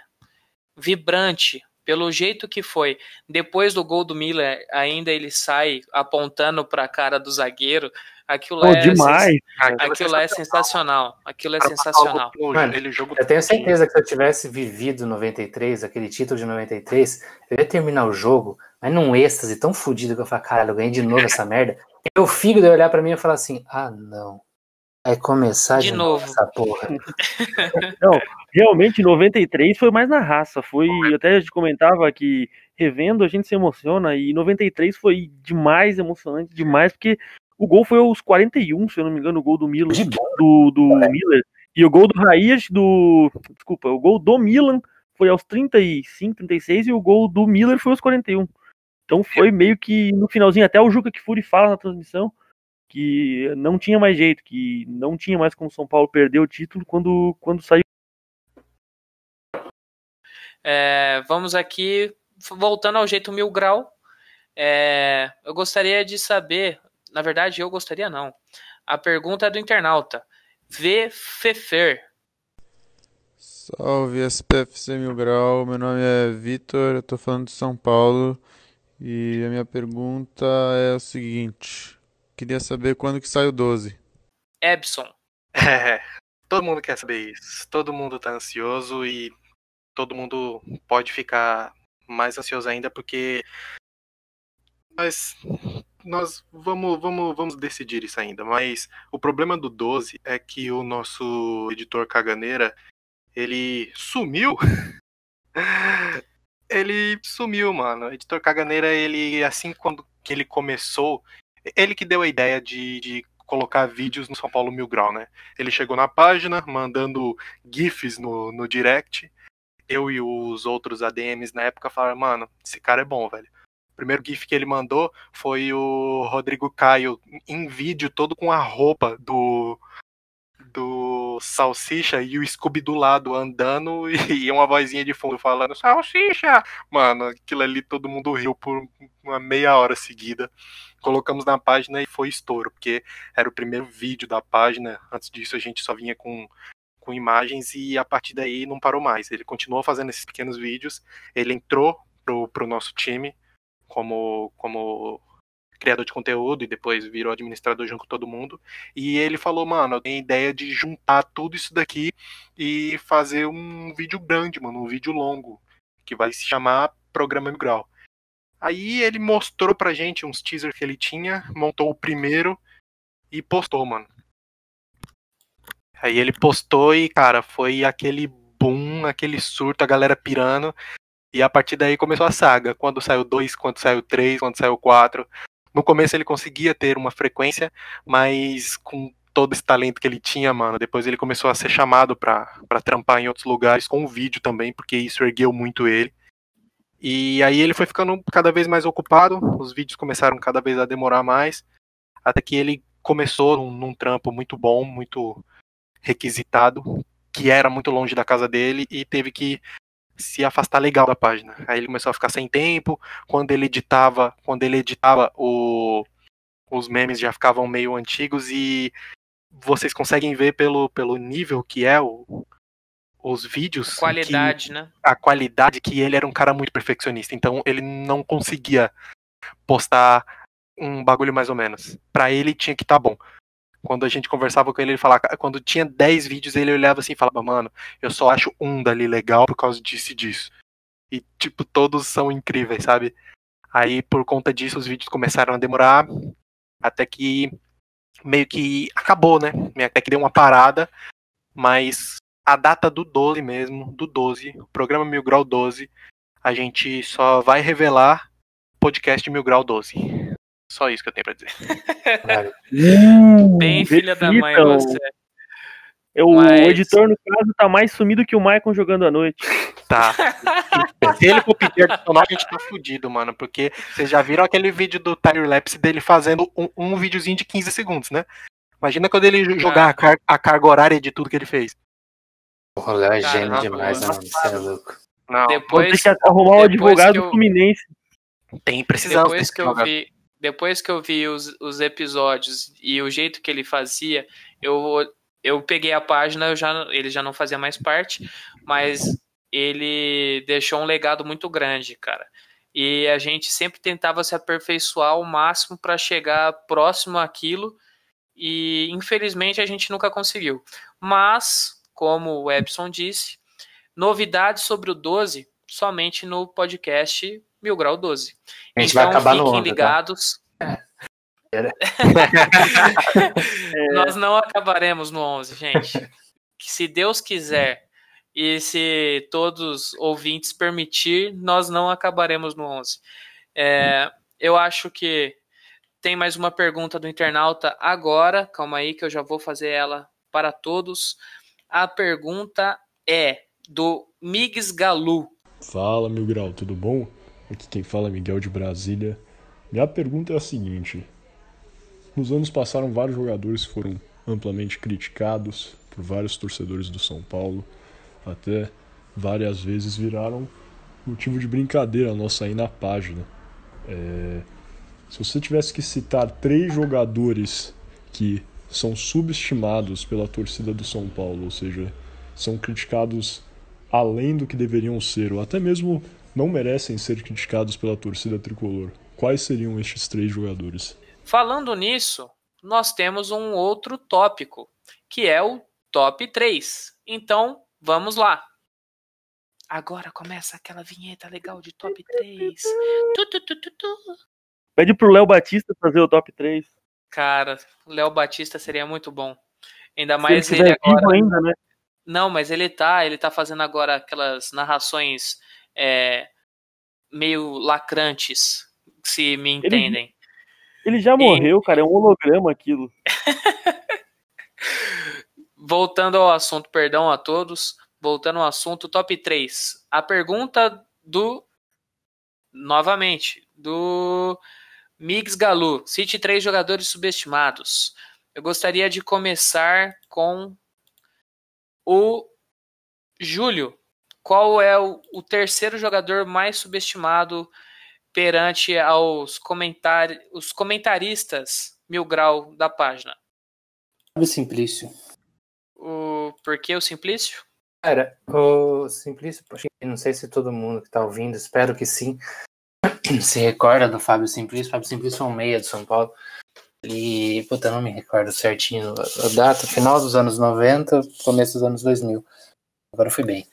S4: vibrante, pelo jeito que foi. Depois do gol do Miller, ainda ele sai apontando pra cara do zagueiro. Aquilo lá
S2: Pô,
S4: é
S2: demais.
S4: sens-
S5: Aquilo
S4: Aquilo lá é sensacional. Aquilo é sensacional.
S6: Mano,
S5: ele jogo
S6: Eu tenho certeza que se eu tivesse vivido 93, aquele título de 93, eu ia terminar o jogo, mas num êxtase tão fodido que eu falei, caralho, eu ganhei de novo essa merda. E meu fígado ia olhar pra mim e falar assim, ah, não. Vai começar de,
S4: De
S6: novo
S4: novo.
S6: essa porra. *laughs*
S2: Realmente, 93 foi mais na raça. Foi, até a gente comentava que revendo a gente se emociona e 93 foi demais emocionante, demais, porque o gol foi aos 41, se eu não me engano, o gol do Milan,
S6: De bom.
S2: do, do Miller. E o gol do Raiz do, desculpa, o gol do Milan foi aos 35, 36 e o gol do Miller foi aos 41. Então foi meio que no finalzinho, até o Juca Kfouri fala na transmissão que não tinha mais jeito, que não tinha mais como São Paulo perder o título quando, quando saiu.
S4: É, vamos aqui, voltando ao jeito mil grau. É, eu gostaria de saber, na verdade, eu gostaria não. A pergunta é do internauta. V. Fefer.
S9: Salve SPFC Mil Grau, meu nome é Vitor, eu tô falando de São Paulo e a minha pergunta é o seguinte: queria saber quando que sai o 12.
S4: Ebson.
S5: É, todo mundo quer saber isso. Todo mundo tá ansioso e todo mundo pode ficar mais ansioso ainda porque mas nós vamos, vamos, vamos decidir isso ainda. Mas o problema do 12 é que o nosso editor caganeira ele sumiu. *laughs* ele sumiu, mano. O editor caganeira, ele assim quando que ele começou, ele que deu a ideia de, de colocar vídeos no São Paulo Mil Grau, né? Ele chegou na página, mandando GIFs no, no direct. Eu e os outros ADMs na época falaram, mano, esse cara é bom, velho. Primeiro GIF que ele mandou foi o Rodrigo Caio em vídeo, todo com a roupa do, do Salsicha e o Scooby do lado andando *laughs* e uma vozinha de fundo falando Salsicha! Mano, aquilo ali todo mundo riu por uma meia hora seguida. Colocamos na página e foi estouro, porque era o primeiro vídeo da página. Antes disso a gente só vinha com, com imagens e a partir daí não parou mais. Ele continuou fazendo esses pequenos vídeos, ele entrou pro, pro nosso time como, como criador de conteúdo e depois virou administrador junto com todo mundo. E ele falou, mano, eu tenho ideia de juntar tudo isso daqui e fazer um vídeo grande, mano, um vídeo longo, que vai se chamar Programa Migral. Aí ele mostrou pra gente uns teasers que ele tinha, montou o primeiro e postou, mano. Aí ele postou e, cara, foi aquele boom, aquele surto, a galera pirando. E a partir daí começou a saga. Quando saiu dois, quando saiu três, quando saiu quatro. No começo ele conseguia ter uma frequência, mas com todo esse talento que ele tinha, mano, depois ele começou a ser chamado pra, pra trampar em outros lugares com o vídeo também, porque isso ergueu muito ele. E aí ele foi ficando cada vez mais ocupado, os vídeos começaram cada vez a demorar mais, até que ele começou num, num trampo muito bom, muito requisitado, que era muito longe da casa dele e teve que se afastar legal da página. Aí ele começou a ficar sem tempo, quando ele editava, quando ele editava o, os memes já ficavam meio antigos e vocês conseguem ver pelo, pelo nível que é o, os vídeos.
S4: Qualidade,
S5: que,
S4: né?
S5: A qualidade que ele era um cara muito perfeccionista. Então ele não conseguia postar um bagulho mais ou menos. Para ele tinha que estar tá bom. Quando a gente conversava com ele, ele falava, quando tinha 10 vídeos, ele olhava assim e falava, mano, eu só acho um dali legal por causa disso e disso. E, tipo, todos são incríveis, sabe? Aí, por conta disso, os vídeos começaram a demorar, até que meio que acabou, né? Até que deu uma parada, mas a data do 12 mesmo, do 12, o programa Mil Grau 12, a gente só vai revelar podcast Mil Grau 12. Só isso que eu tenho pra dizer.
S4: Bem filha da mãe você.
S2: É o Mas... editor, no caso, tá mais sumido que o Maicon jogando à noite.
S5: Tá. *laughs* Se ele for pedir adicional, a gente tá fudido, mano. Porque vocês já viram aquele vídeo do time-lapse dele fazendo um, um videozinho de 15 segundos, né? Imagina quando ele jogar a, car a carga horária de tudo que ele fez.
S6: O Léo é gênio demais, mano. Você é louco.
S2: Não. Depois, Vou ter que arrumar um advogado eu... Fluminense.
S5: Tem, precisamos.
S4: Depois que eu vi, depois que eu vi os, os episódios e o jeito que ele fazia, eu, eu peguei a página, eu já, ele já não fazia mais parte, mas ele deixou um legado muito grande, cara. E a gente sempre tentava se aperfeiçoar ao máximo para chegar próximo àquilo, e infelizmente a gente nunca conseguiu. Mas como o Epson disse, novidades sobre o 12 somente no podcast Mil Grau 12.
S6: A gente então, vai acabar fiquem no 11,
S4: tá? ligados. Tá? *laughs* *laughs* Nós não acabaremos no 11, gente. Que se Deus quiser e se todos ouvintes permitir, nós não acabaremos no 11. É, eu acho que tem mais uma pergunta do internauta agora. Calma aí que eu já vou fazer ela para todos. A pergunta é do Migs Galu.
S10: Fala, Mil Grau, tudo bom? Aqui quem fala é Miguel de Brasília. Minha pergunta é a seguinte: nos anos passaram vários jogadores que foram amplamente criticados por vários torcedores do São Paulo, até várias vezes viraram motivo de brincadeira nossa aí na página. É... Se você tivesse que citar três jogadores que são subestimados pela torcida do São Paulo, ou seja, são criticados além do que deveriam ser, ou até mesmo não merecem ser criticados pela torcida tricolor. Quais seriam estes três jogadores?
S4: Falando nisso, nós temos um outro tópico, que é o top 3. Então, vamos lá. Agora começa aquela vinheta legal de top 3. Tu, tu, tu,
S2: Pede pro Léo Batista fazer o top 3.
S4: Cara, o Léo Batista seria muito bom. Ainda mais ele, ele agora.
S2: Ainda, né?
S4: Não, mas ele tá, ele tá fazendo agora aquelas narrações é, meio lacrantes, se me entendem.
S2: Ele, ele já morreu, e... cara, é um holograma aquilo. *laughs*
S4: Voltando ao assunto, perdão a todos. Voltando ao assunto, top 3. A pergunta do. Novamente, do Migs Galu, cite três jogadores subestimados. Eu gostaria de começar com o Júlio. Qual é o, o terceiro jogador mais subestimado perante aos comentar, os comentaristas mil grau da página?
S6: Fábio Simplício.
S4: O O, por que o Simplício?
S1: Cara, o Simplício, poxa, não sei se todo mundo que tá ouvindo, espero que sim, *clears throat* se recorda do Fábio Simplício. Fábio Simplício é um meia do São Paulo. E, puta, não me recordo certinho a data, final dos anos 90, começo dos anos 2000. Agora eu fui bem.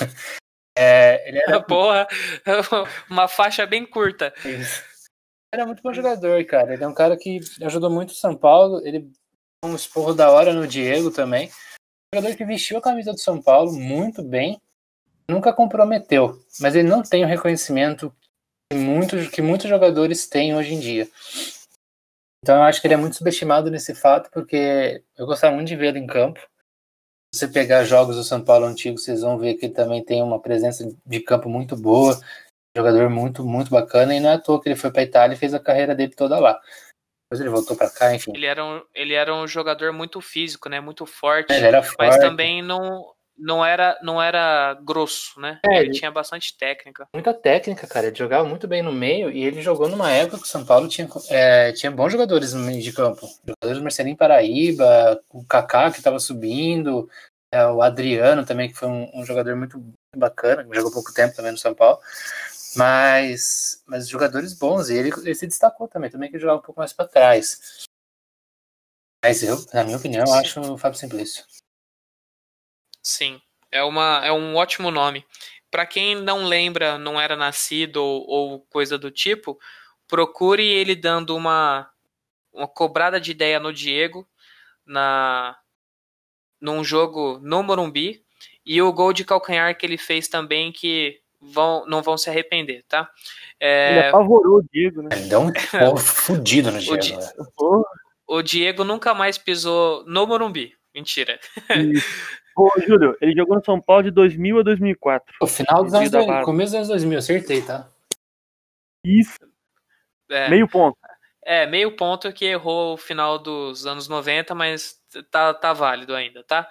S1: *laughs* É, ele era, *laughs*
S4: Porra, *laughs* uma faixa bem curta.
S1: era muito bom jogador, cara. Ele é um cara que ajudou muito o São Paulo. Ele um esporro da hora no Diego também. Um jogador que vestiu a camisa do São Paulo muito bem. Nunca comprometeu, mas ele não tem o reconhecimento que muitos, que muitos jogadores têm hoje em dia. Então eu acho que ele é muito subestimado nesse fato, porque eu gostava muito de vê-lo em campo. Se você pegar jogos do São Paulo antigo, vocês vão ver que ele também tem uma presença de campo muito boa, jogador muito, muito bacana, e não é à toa que ele foi para Itália e fez a carreira dele toda lá. Depois ele voltou para cá, enfim.
S4: Ele era, um, ele era um jogador muito físico, né? Muito forte.
S1: Ele era
S4: Mas
S1: forte.
S4: também não, não, era, não era grosso, né?
S1: É,
S4: ele
S1: ele-
S4: tinha bastante técnica.
S1: Muita técnica, cara. Ele jogava muito bem no meio e ele jogou numa época que o São Paulo tinha, é, tinha bons jogadores no meio de campo. Jogadores do Marcelinho Paraíba, o Kaká que estava subindo, é, o Adriano também, que foi um, um jogador muito bacana, que jogou pouco tempo também no São Paulo. Mas, mas jogadores bons, e ele, ele se destacou também, também que jogava um pouco mais para trás. Mas eu, na minha opinião, eu acho o Fábio Simplício.
S4: Sim, é, uma, é um ótimo nome. Para quem não lembra, não era nascido ou, ou coisa do tipo, procure ele dando uma, uma cobrada de ideia no Diego na num jogo no Morumbi e o gol de calcanhar que ele fez também que vão, não vão se arrepender, tá?
S2: Ele
S4: É,
S2: apavorou o Diego, né?
S1: Ele deu um pau fudido no
S4: O
S1: Diego.
S4: Di-
S1: né?
S4: O Diego nunca mais pisou no Morumbi. Mentira. *laughs*
S2: Ô, Júlio, ele jogou no São Paulo de 2000 a 2004.
S1: O final dos anos
S2: Vida
S1: 2000,
S2: base.
S1: começo dos anos 2000, acertei, tá?
S2: Isso,
S4: É.
S2: meio ponto.
S4: É, meio ponto que errou o final dos anos 90, mas tá, tá válido ainda, tá?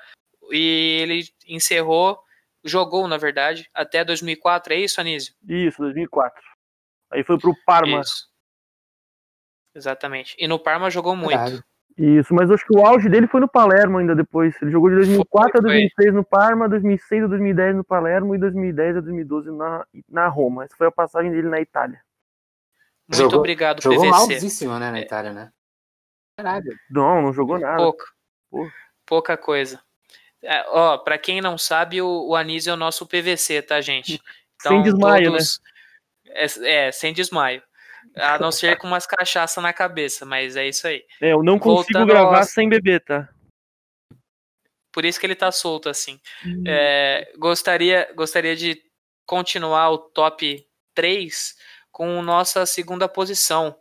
S4: E ele encerrou, jogou, na verdade, até 2004, é isso, Anísio?
S2: Isso, 2004. Aí foi pro Parma.
S4: Isso. Exatamente. E no Parma jogou muito.
S1: Caralho.
S2: Isso, mas acho que o auge dele foi no Palermo ainda depois. Ele jogou de 2004 a
S4: Foi, foi.
S2: 2006 no Parma, 2006 a 2010 no Palermo e 2010 a 2012 na, na Roma. Essa foi a passagem dele na Itália.
S4: Muito
S1: Jogou-
S4: obrigado,
S1: Jogou
S4: PVC.
S1: maldíssimo, né, na Itália, né? Caralho.
S2: Não, não jogou nada.
S4: Pouco.
S2: Pô.
S4: Pouca coisa. É, ó, pra quem não sabe, o, o Anísio é o nosso PVC, tá, gente? *laughs*
S2: Sem desmaio, né?
S4: É, é, sem desmaio. A não ser com umas cachaça na cabeça, mas é isso aí.
S2: É, eu não consigo
S4: Voltando
S2: gravar
S4: ao-
S2: sem beber, tá?
S4: Por isso que ele tá solto assim. É, gostaria, gostaria de continuar o top 3 com nossa segunda posição,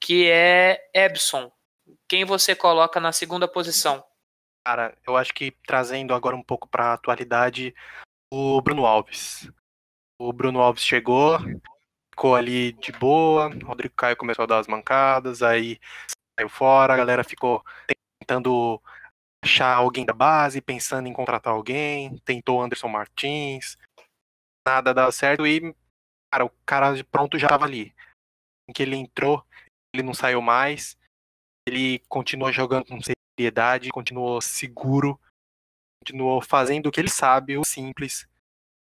S4: que é Ebson. Quem você coloca na segunda posição?
S5: Cara, eu acho que trazendo agora um pouco pra atualidade, o Bruno Alves. O Bruno Alves chegou, ficou ali de boa, Rodrigo Caio começou a dar as mancadas, aí saiu fora, a galera ficou tentando achar alguém da base, pensando em contratar alguém, tentou Anderson Martins, nada dava certo e, cara, o cara de pronto já tava ali. Em que ele entrou, ele não saiu mais, ele continuou jogando com seriedade, continuou seguro, continuou fazendo o que ele sabe, o simples.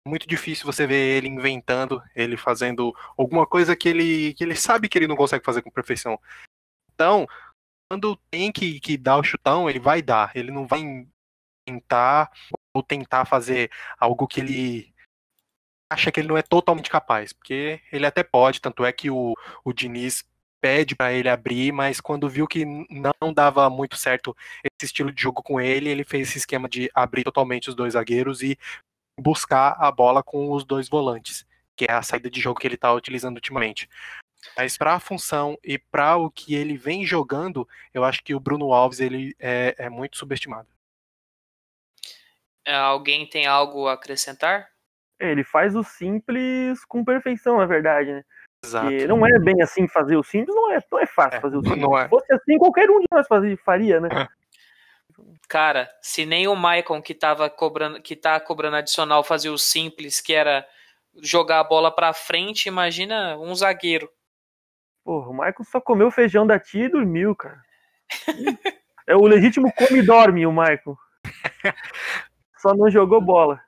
S5: Muito difícil você ver ele inventando, ele fazendo alguma coisa que ele, que ele sabe que ele não consegue fazer com perfeição. Então, quando tem que, que dar o chutão, ele vai dar. Ele não vai tentar ou tentar fazer algo que ele acha que ele não é totalmente capaz, porque ele até pode, tanto é que o, o Diniz pede para ele abrir, mas quando viu que não dava muito certo esse estilo de jogo com ele, ele fez esse esquema de abrir totalmente os dois zagueiros e buscar a bola com os dois volantes, que é a saída de jogo que ele está utilizando ultimamente. Mas para a função e para o que ele vem jogando, eu acho que o Bruno Alves ele é, é muito subestimado.
S4: É, Alguém tem algo a acrescentar?
S2: É, ele faz o simples com perfeição, na verdade, né?
S5: Exato.
S2: Não é bem assim fazer o simples, não é, não é fácil
S5: É,
S2: fazer o simples.
S5: não é.
S2: Se fosse assim, qualquer um de nós fazia, faria, né? *laughs*
S4: Cara, se nem o Maicon que tava cobrando, que tá cobrando adicional fazia o simples, que era jogar a bola pra frente, imagina um zagueiro.
S2: Porra, o Michael só comeu feijão da tia e dormiu, cara. *laughs* É o legítimo come e dorme, o Michael. *laughs* Só não jogou bola.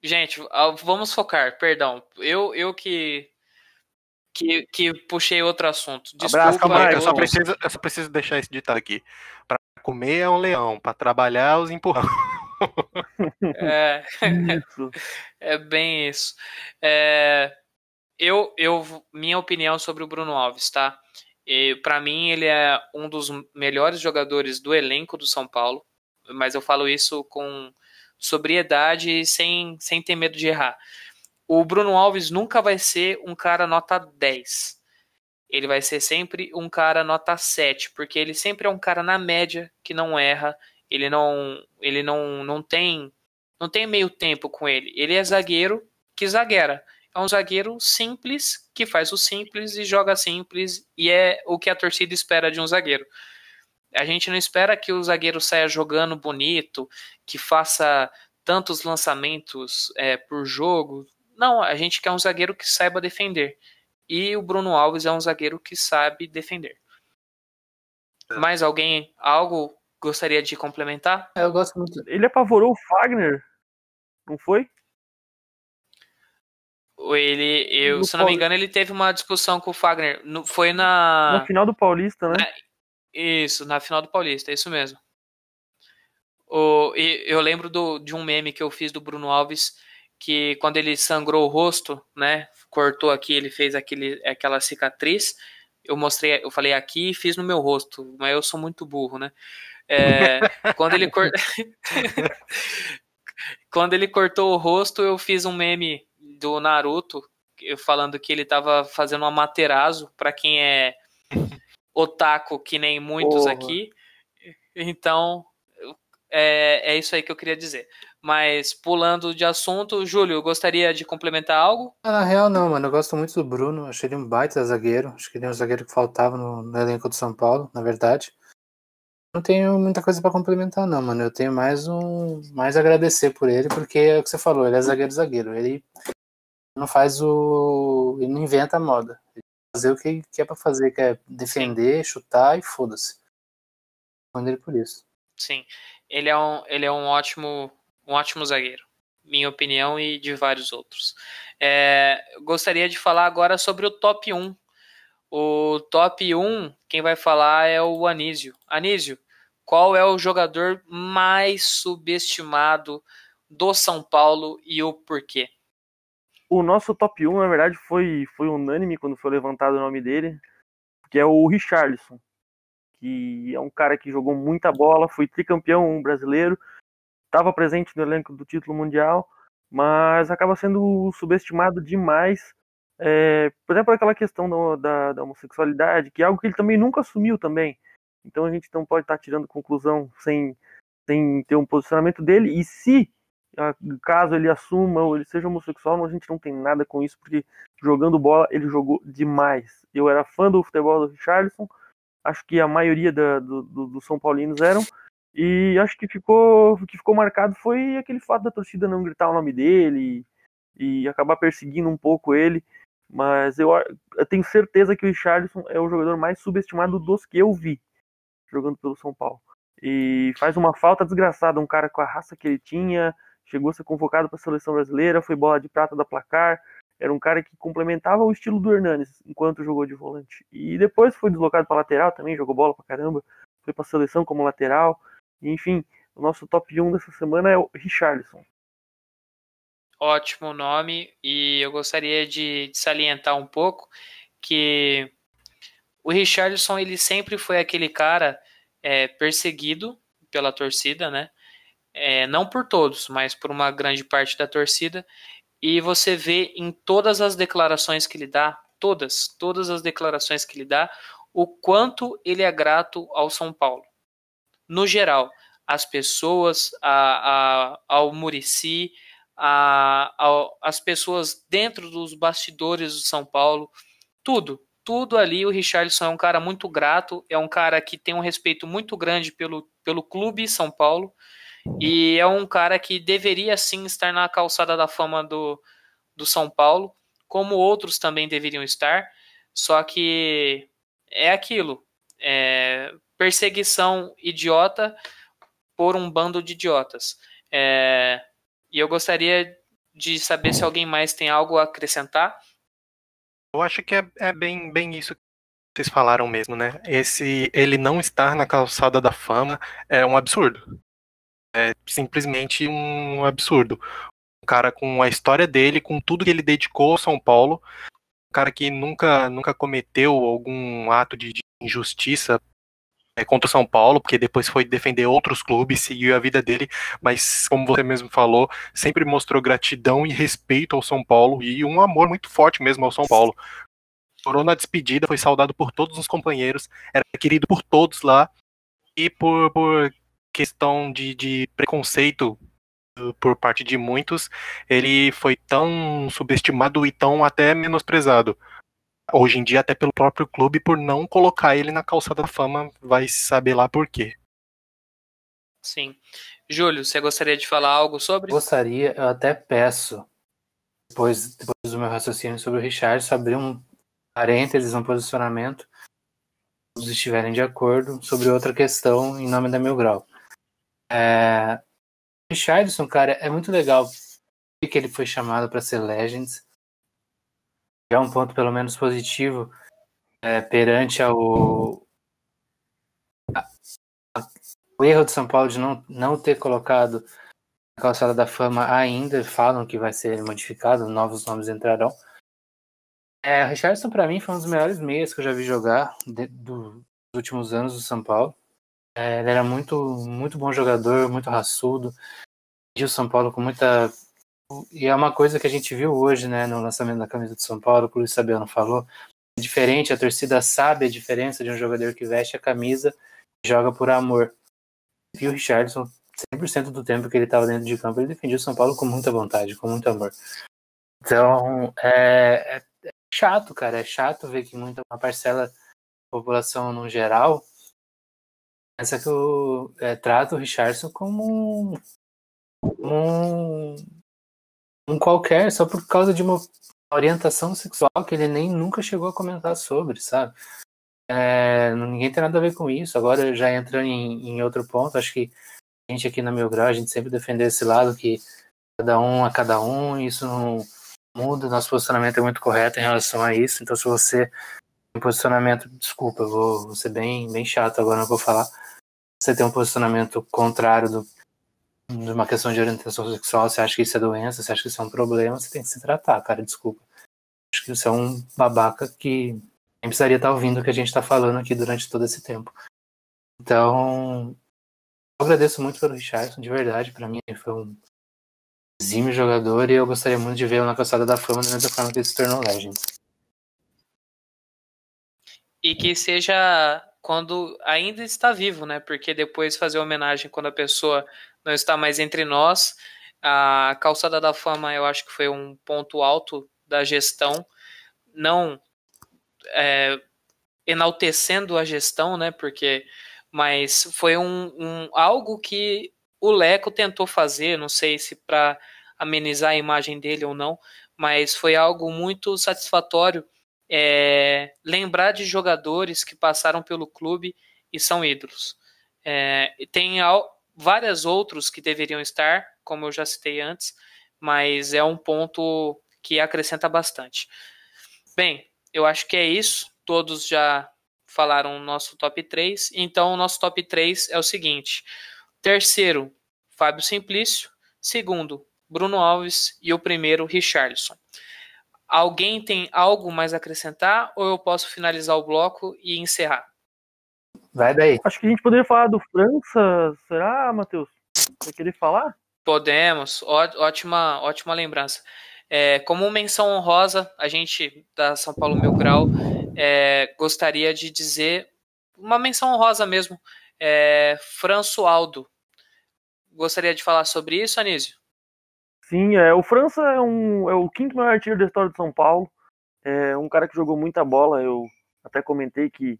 S4: Gente, vamos focar, perdão. Eu, eu que, que, que puxei outro assunto. Desculpa.
S5: Abraço, calma aí, eu, só
S4: eu-
S5: preciso, eu só preciso deixar esse ditado aqui. Pra comer é um leão, pra trabalhar é os empurrão.
S4: É,
S2: Isso. *laughs*
S4: é bem isso. É, eu, eu, minha opinião sobre o Bruno Alves, tá? Para mim, ele é um dos melhores jogadores do elenco do São Paulo, mas eu falo isso com sobriedade e sem, sem ter medo de errar. O Bruno Alves nunca vai ser um cara nota 10. Ele vai ser sempre um cara nota 7, porque ele sempre é um cara na média que não erra, ele não ele não, não tem não tem meio tempo com ele. Ele é zagueiro que zagueira. É um zagueiro simples que faz o simples e joga simples e é o que a torcida espera de um zagueiro. A gente não espera que o zagueiro saia jogando bonito, que faça tantos lançamentos é, por jogo. Não, a gente quer um zagueiro que saiba defender. E o Bruno Alves é um zagueiro que sabe defender. Mais alguém, algo gostaria de complementar?
S1: Eu gosto muito.
S2: Ele apavorou o Fagner, não foi?
S4: Ele, eu,
S2: No
S4: se eu não me engano, ele teve uma discussão com o Fagner. No- foi na.
S2: Na final do Paulista, né?
S4: Isso, na final do Paulista, é isso mesmo. O, e eu lembro do, de um meme que eu fiz do Bruno Alves, que quando ele sangrou o rosto, né? Cortou aqui, ele fez aquele, aquela cicatriz. Eu mostrei, eu falei aqui e fiz no meu rosto, mas eu sou muito burro, né? É, *laughs* quando ele cor... *laughs* quando ele cortou o rosto, eu fiz um meme do Naruto falando que ele tava fazendo uma materazo para quem é otaku que nem muitos
S2: Porra.
S4: aqui. Então, é, é isso aí que eu queria dizer. Mas pulando de assunto, Júlio, gostaria de complementar algo?
S1: Ah, Na real, não, mano. Eu gosto muito do Bruno. Achei ele um baita zagueiro. Acho que ele é um zagueiro que faltava no, no elenco do São Paulo, na verdade. Não tenho muita coisa pra complementar, não, mano. Eu tenho mais um. Mais agradecer por ele, porque é o que você falou, ele é zagueiro zagueiro. Ele não faz o. Ele não inventa a moda. Ele faz fazer o que, que é pra fazer, que é defender, chutar e foda-se. Ele por isso.
S4: Sim, ele é um, ele é um ótimo, um ótimo zagueiro, minha opinião e de vários outros. É, gostaria de falar agora sobre o top 1. O top 1, quem vai falar é o Anísio. Anísio, qual é o jogador mais subestimado do São Paulo e o porquê?
S2: O nosso top 1, na verdade, foi, foi unânime quando foi levantado o nome dele, que é o Richarlison, que é um cara que jogou muita bola, foi tricampeão brasileiro, estava presente no elenco do título mundial, mas acaba sendo subestimado demais, é, por exemplo, aquela questão da, da, da homossexualidade, que é algo que ele também nunca assumiu também. Então a gente não pode estar tirando conclusão sem, sem ter um posicionamento dele, e se caso ele assuma ou ele seja homossexual, a gente não tem nada com isso, porque jogando bola ele jogou demais. Eu era fã do futebol do Richarlison, acho que a maioria da, do, do, dos São Paulinos eram, e acho que ficou, o que ficou marcado foi aquele fato da torcida não gritar o nome dele e, e acabar perseguindo um pouco ele. Mas eu, eu tenho certeza que o Richarlison é o jogador mais subestimado dos que eu vi jogando pelo São Paulo. E faz uma falta desgraçada, um cara com a raça que ele tinha, chegou a ser convocado para a seleção brasileira, foi bola de prata da placar, era um cara que complementava o estilo do Hernanes enquanto jogou de volante. E depois foi deslocado para lateral também, jogou bola pra caramba, foi para a seleção como lateral. Enfim, o nosso top 1 dessa semana é o Richarlison.
S4: Ótimo nome, e eu gostaria de, de salientar um pouco que o Richarlison ele sempre foi aquele cara é, perseguido pela torcida, né? É, não por todos, mas por uma grande parte da torcida. E você vê em todas as declarações que ele dá, todas, todas as declarações que ele dá, o quanto ele é grato ao São Paulo. No geral, as pessoas, a, a, ao Murici, as pessoas dentro dos bastidores do São Paulo, tudo, tudo ali. O Richarlison é um cara muito grato, é um cara que tem um respeito muito grande pelo, pelo clube São Paulo e é um cara que deveria sim estar na calçada da fama do, do São Paulo, como outros também deveriam estar, só que é aquilo, é perseguição idiota, por um bando de idiotas. É, e eu gostaria de saber se alguém mais tem algo a acrescentar.
S5: Eu acho que é, é bem, bem isso que vocês falaram mesmo, né? Esse ele não estar na calçada da fama é um absurdo. É simplesmente um absurdo. Um cara com a história dele, com tudo que ele dedicou ao São Paulo, um cara que nunca, nunca cometeu algum ato de, de injustiça é, contra o São Paulo, porque depois foi defender outros clubes, seguiu a vida dele, mas como você mesmo falou, sempre mostrou gratidão e respeito ao São Paulo e um amor muito forte mesmo ao São Paulo. Chorou na despedida, foi saudado por todos os companheiros, era querido por todos lá e por, por questão de, de preconceito por parte de muitos, ele foi tão subestimado e tão até menosprezado hoje em dia até pelo próprio clube por não colocar ele na calçada da fama, vai saber lá por quê.
S4: Sim. Júlio, você gostaria de falar algo sobre?
S1: Gostaria, eu até peço, depois, depois do meu raciocínio sobre o Richard, abrir um parênteses, um posicionamento, se estiverem de acordo, sobre outra questão em nome da Mil Grau. É, Richardson, cara, é muito legal que ele foi chamado para ser Legends é um ponto pelo menos positivo é, perante ao o erro de São Paulo de não, não ter colocado a calçada da fama ainda, falam que vai ser modificado, novos nomes entrarão. É, o Richardson para mim foi um dos melhores meias que eu já vi jogar de, do, dos últimos anos do São Paulo. É, ele era muito, muito bom jogador, muito raçudo. E o São Paulo com muita e é uma coisa que a gente viu hoje, né, no lançamento da camisa de São Paulo, que o Luiz Sabiano falou. É diferente, a torcida sabe a diferença de um jogador que veste a camisa e joga por amor. E o Richardson, 100% do tempo que ele estava dentro de campo, ele defendia o São Paulo com muita vontade, com muito amor. Então, é, é, é chato, cara. É chato ver que muita uma parcela da população no geral pensa que o, é, trata o Richardson como um, um um qualquer só por causa de uma orientação sexual que ele nem nunca chegou a comentar sobre, sabe? É, ninguém tem nada a ver com isso. Agora, já entrando em, em, outro ponto, acho que a gente aqui na Meu Grau, a gente sempre defendeu esse lado que cada um a cada um, isso não muda, nosso posicionamento é muito correto em relação a isso. Então, se você tem posicionamento, desculpa, eu vou, vou ser bem, bem chato agora, não vou falar. Você tem um posicionamento contrário do uma questão de orientação sexual, você acha que isso é doença, você acha que isso é um problema, você tem que se tratar, cara, desculpa. Acho que você é um babaca que nem precisaria estar ouvindo o que a gente está falando aqui durante todo esse tempo. Então, eu agradeço muito pelo Richardson, de verdade, para mim foi um exímio jogador e eu gostaria muito de ver na calçada da fama da mesma forma que ele se tornou Legend.
S4: E que seja quando ainda está vivo, né? Porque depois fazer homenagem quando a pessoa não está mais entre nós. A calçada da fama, eu acho que foi um ponto alto da gestão, não é, enaltecendo a gestão, né? Porque, mas foi um, um algo que o Leco tentou fazer, não sei se para amenizar a imagem dele ou não, mas foi algo muito satisfatório é, lembrar de jogadores que passaram pelo clube e são ídolos. É, tem vários outros que deveriam estar, como eu já citei antes, mas é um ponto que acrescenta bastante. Bem, eu acho que é isso. Todos já falaram o nosso top 3. Então, o nosso top 3 é o seguinte: terceiro, Fábio Simplício. Segundo, Bruno Alves. E o primeiro, Richarlison. Alguém tem algo mais a acrescentar ou eu posso finalizar o bloco e encerrar?
S1: Vai daí.
S2: Acho que a gente poderia falar do França. Será, Matheus? Vai querer falar?
S4: Podemos. Ó, ótima, ótima lembrança. É, como menção honrosa, a gente da São Paulo Mil Grau é, gostaria de dizer uma menção honrosa mesmo. É, Françoaldo. Gostaria de falar sobre isso, Anísio?
S2: Sim, é, o França é, um, é o quinto maior artilheiro da história de São Paulo. É um cara que jogou muita bola. Eu até comentei que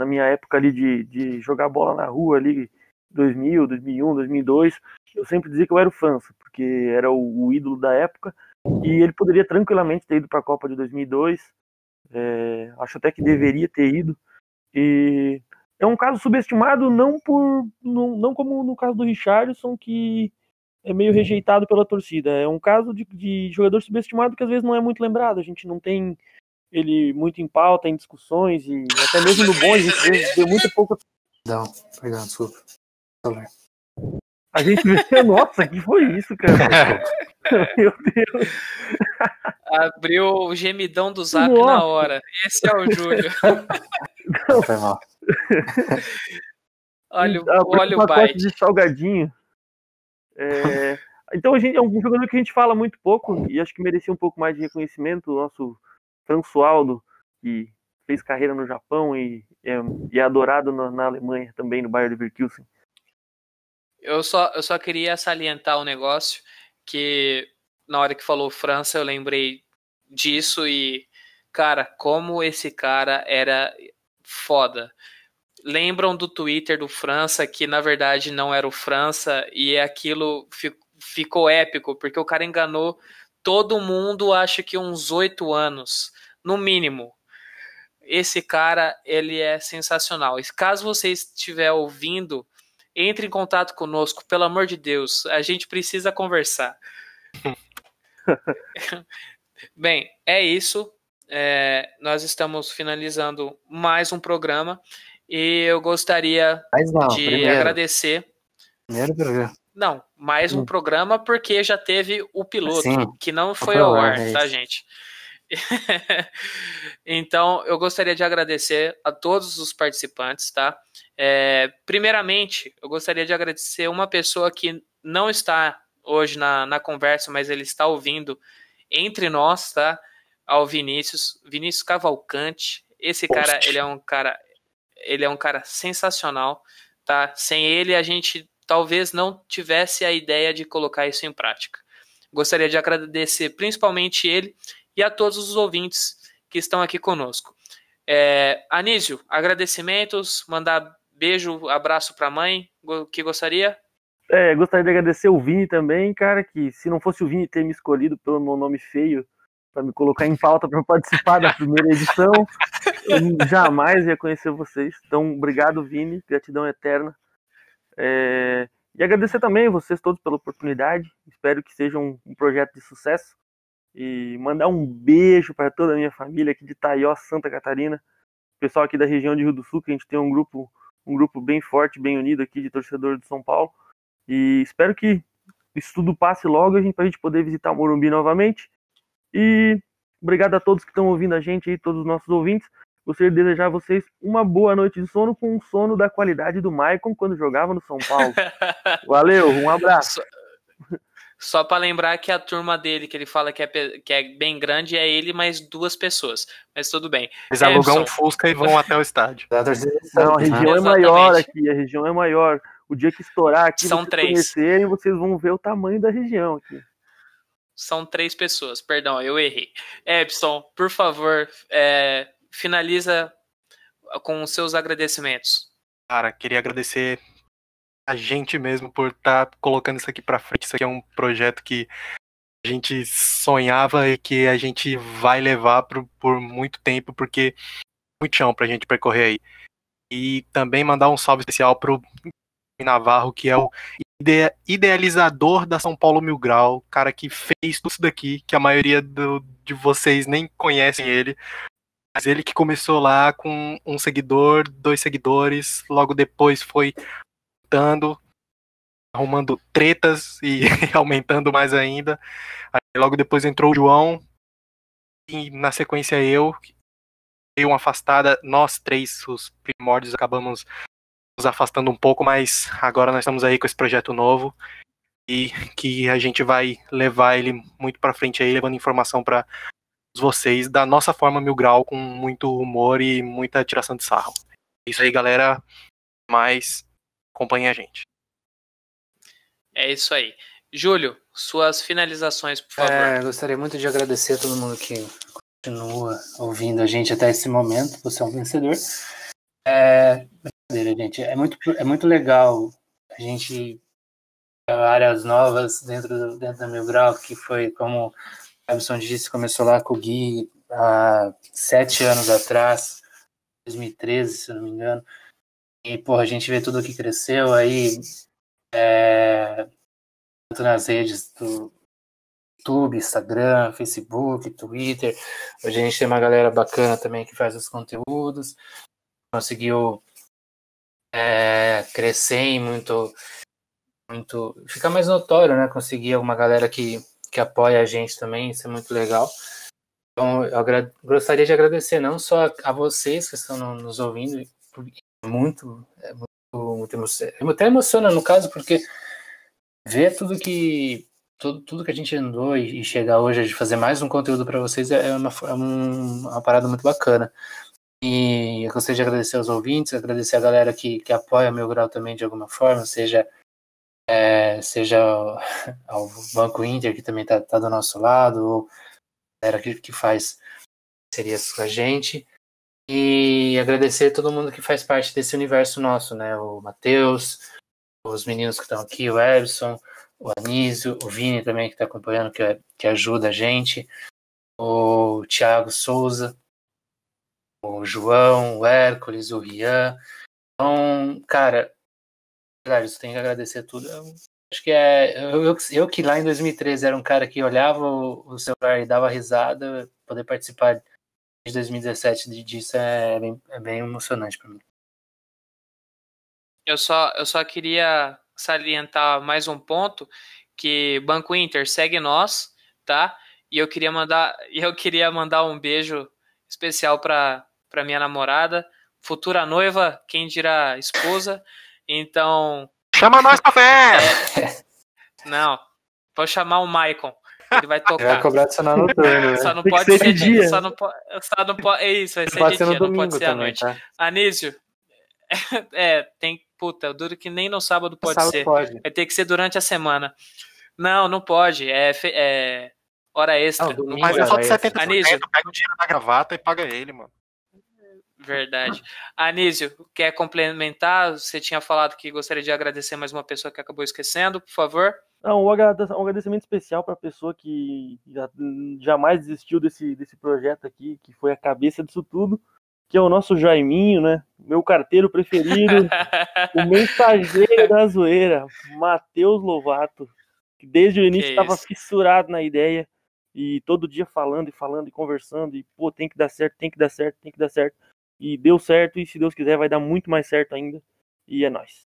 S2: na minha época ali de, de jogar bola na rua ali, 2000, 2001, 2002, eu sempre dizia que eu era o França, porque era o, o ídolo da época e ele poderia tranquilamente ter ido para a Copa de 2002. É, acho até que deveria ter ido. E é um caso subestimado não por não, não como no caso do Richardson que é meio rejeitado pela torcida. É um caso de, de jogador subestimado que às vezes não é muito lembrado. A gente não tem ele muito em pauta, em discussões e até mesmo no bom a gente vê, vê muito pouco.
S1: Não, perdão, desculpa.
S2: A gente vê, nossa, que foi isso, cara? *laughs* Meu Deus.
S4: Abriu o gemidão do zap Nossa. na hora. Esse é o Júlio.
S1: Foi mal.
S4: olha, *laughs* olha o
S2: byte. de salgadinho. É... Então a gente é um jogador que a gente fala muito pouco e acho que merecia um pouco mais de reconhecimento. O nosso Françoaldo, que fez carreira no Japão e é, e é adorado na, na, Alemanha também, no Bayern Leverkusen.
S4: Eu só, eu só queria salientar um negócio que na hora que falou França eu lembrei disso e cara, como esse cara era foda. Lembram do Twitter do França que na verdade não era o França e aquilo ficou épico porque o cara enganou todo mundo, acho que uns oito anos, no mínimo. Esse cara, ele é sensacional. E caso você estiver ouvindo, entre em contato conosco, pelo amor de Deus. A gente precisa conversar. *laughs* Bem, é isso. É, nós estamos finalizando mais um programa e eu gostaria
S1: não,
S4: de
S1: primeiro.
S4: agradecer.
S1: Primeiro programa.
S4: Não, mais um hum. programa porque já teve o piloto, Sim, que não foi ao ar, é tá, gente? *laughs* então, eu gostaria de agradecer a todos os participantes, tá? É, primeiramente, eu gostaria de agradecer uma pessoa que não está hoje na, na conversa, mas ele está ouvindo entre nós, tá? Ao Vinícius, Vinícius Cavalcante. Esse Post. cara, ele é um cara, ele é um cara sensacional, tá? Sem ele, a gente talvez não tivesse a ideia de colocar isso em prática. Gostaria de agradecer principalmente ele e a todos os ouvintes que estão aqui conosco. É, Anísio, agradecimentos, mandar beijo, abraço para a mãe, que gostaria?
S2: É, gostaria de agradecer o Vini também, cara, que se não fosse o Vini ter me escolhido pelo meu nome feio para me colocar em pauta para participar da primeira *laughs* edição, eu jamais ia conhecer vocês. Então, obrigado, Vini, gratidão eterna. É, e agradecer também vocês todos pela oportunidade. Espero que seja um, um projeto de sucesso e mandar um beijo para toda a minha família aqui de Taió, Santa Catarina, pessoal aqui da região de Rio do Sul, que a gente tem um grupo, um grupo bem forte, bem unido aqui de torcedor de São Paulo. E espero que isso tudo passe logo para a gente poder visitar o Morumbi novamente. E obrigado a todos que estão ouvindo a gente aí, todos os nossos ouvintes. Gostaria de desejar a vocês uma boa noite de sono com um sono da qualidade do Maicon quando jogava no São Paulo. *laughs* Valeu, um abraço.
S4: Só para lembrar que a turma dele, que ele fala que é, que é bem grande, é ele mais duas pessoas. Mas tudo bem.
S5: Eles alugam um Fusca e vão até o estádio. *laughs*
S2: Não, a região é maior aqui, a região é maior. O dia que estourar aqui,
S4: São
S2: vocês
S4: três.
S2: conhecerem, vocês vão ver o tamanho da região aqui.
S4: São três pessoas, perdão, eu errei. Epson, por favor, é, finaliza com os seus agradecimentos.
S5: Cara, queria agradecer a gente mesmo por estar tá colocando isso aqui para frente. Isso aqui é um projeto que a gente sonhava e que a gente vai levar por, por muito tempo, porque muito chão pra gente percorrer aí. E também mandar um salve especial pro Navarro, que é o idealizador da São Paulo Mil Grau, cara que fez tudo isso daqui, que a maioria do, de vocês nem conhecem ele. Mas ele que começou lá com um seguidor, dois seguidores, logo depois foi aumentando, arrumando tretas e *laughs* aumentando mais ainda. Aí logo depois entrou o João e na sequência eu, dei uma afastada, nós três, os primórdios, acabamos nos afastando um pouco, mas agora nós estamos aí com esse projeto novo e que a gente vai levar ele muito para frente aí, levando informação para vocês da nossa forma mil grau, com muito humor e muita tiração de sarro. É isso aí, galera. Mais acompanhe a gente.
S4: É isso aí. Júlio, suas finalizações, por favor.
S1: É, gostaria muito de agradecer a todo mundo que continua ouvindo a gente até esse momento. Você é um vencedor. É, gente. É muito, é muito legal a gente áreas novas dentro, dentro da Mil Grau, que foi, como Everson disse, começou lá com o Gui há sete anos atrás, 2013, se não me engano. E, porra, a gente vê tudo que cresceu aí, é, tanto nas redes do YouTube, Instagram, Facebook, Twitter. Hoje a gente tem uma galera bacana também que faz os conteúdos. Conseguiu é, crescer muito, muito. Ficar mais notório, né? Conseguir uma galera que, que apoia a gente também, isso é muito legal. Então, eu gostaria de agradecer não só a, vocês que estão no, nos ouvindo, muito, é muito, muito emociona, até emociona no caso, porque ver tudo que tudo, tudo que a gente andou e, e chegar hoje de fazer mais um conteúdo para vocês é, é uma, é uma parada muito bacana. E eu gostaria de agradecer aos ouvintes, agradecer a galera que, que apoia meu grau também de alguma forma, seja é, seja *laughs* ao Banco Inter, que também está tá do nosso lado, ou a galera que, faz parcerias com a gente. E agradecer a todo mundo que faz parte desse universo nosso, né? O Matheus, os meninos que estão aqui, o Ebson, o Anísio, o Vini também que está acompanhando, que, que ajuda a gente, o Thiago Souza, o João, o Hércules, o Rian. Então, cara, verdade, você tem que agradecer tudo. Acho que é. Eu, eu, eu, que lá em 2013 era um cara que olhava o, o celular e dava risada, poder participar de 2017 disso é bem, é bem emocionante para mim.
S4: Eu só, eu só queria salientar mais um ponto que Banco Inter segue nós, tá? E eu queria mandar, *laughs* eu queria mandar um beijo especial para para minha namorada, futura noiva, quem dirá esposa. Então.
S5: Chama nós pra fé!
S4: É, não, vou chamar o Maicon. Ele vai tocar.
S6: Vai cobrar adicional noturno, né?
S4: Só não pode ser, ser de dia. Só não, pode, só não pode. É isso, vai ser
S6: pode
S4: de
S6: ser
S4: dia,
S6: no
S4: não pode ser à noite.
S6: Tá?
S4: Anísio, *laughs* é, tem. Puta, duro que nem no sábado pode
S6: sábado
S4: ser.
S6: Pode.
S4: Vai ter que ser durante a semana. Não, não pode. É, é hora extra.
S6: Não, domingo,
S5: Mas é só de 70%,
S4: Anísio.
S5: pega o dinheiro da gravata e paga ele, mano.
S4: Verdade. Anísio, quer complementar? Você tinha falado que gostaria de agradecer mais uma pessoa que acabou esquecendo, por favor.
S2: Não, um agradecimento especial para a pessoa que jamais desistiu desse, desse projeto aqui, que foi a cabeça disso tudo, que é o nosso Jaiminho, né? Meu carteiro preferido, *laughs* o mensageiro da zoeira, Matheus Lovato, que desde o início estava fissurado na ideia e todo dia falando e falando e conversando e pô, tem que dar certo, tem que dar certo, tem que dar certo. E deu certo e se Deus quiser vai dar muito mais certo ainda. E é nóis.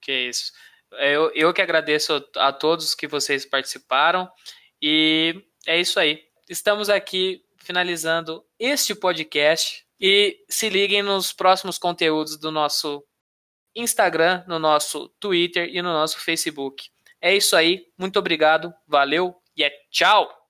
S4: Que isso. Eu, eu que agradeço a todos que vocês participaram e é isso aí. Estamos aqui finalizando este podcast e se liguem nos próximos conteúdos do nosso Instagram, no nosso Twitter e no nosso Facebook. É isso aí. Muito obrigado. Valeu e é tchau.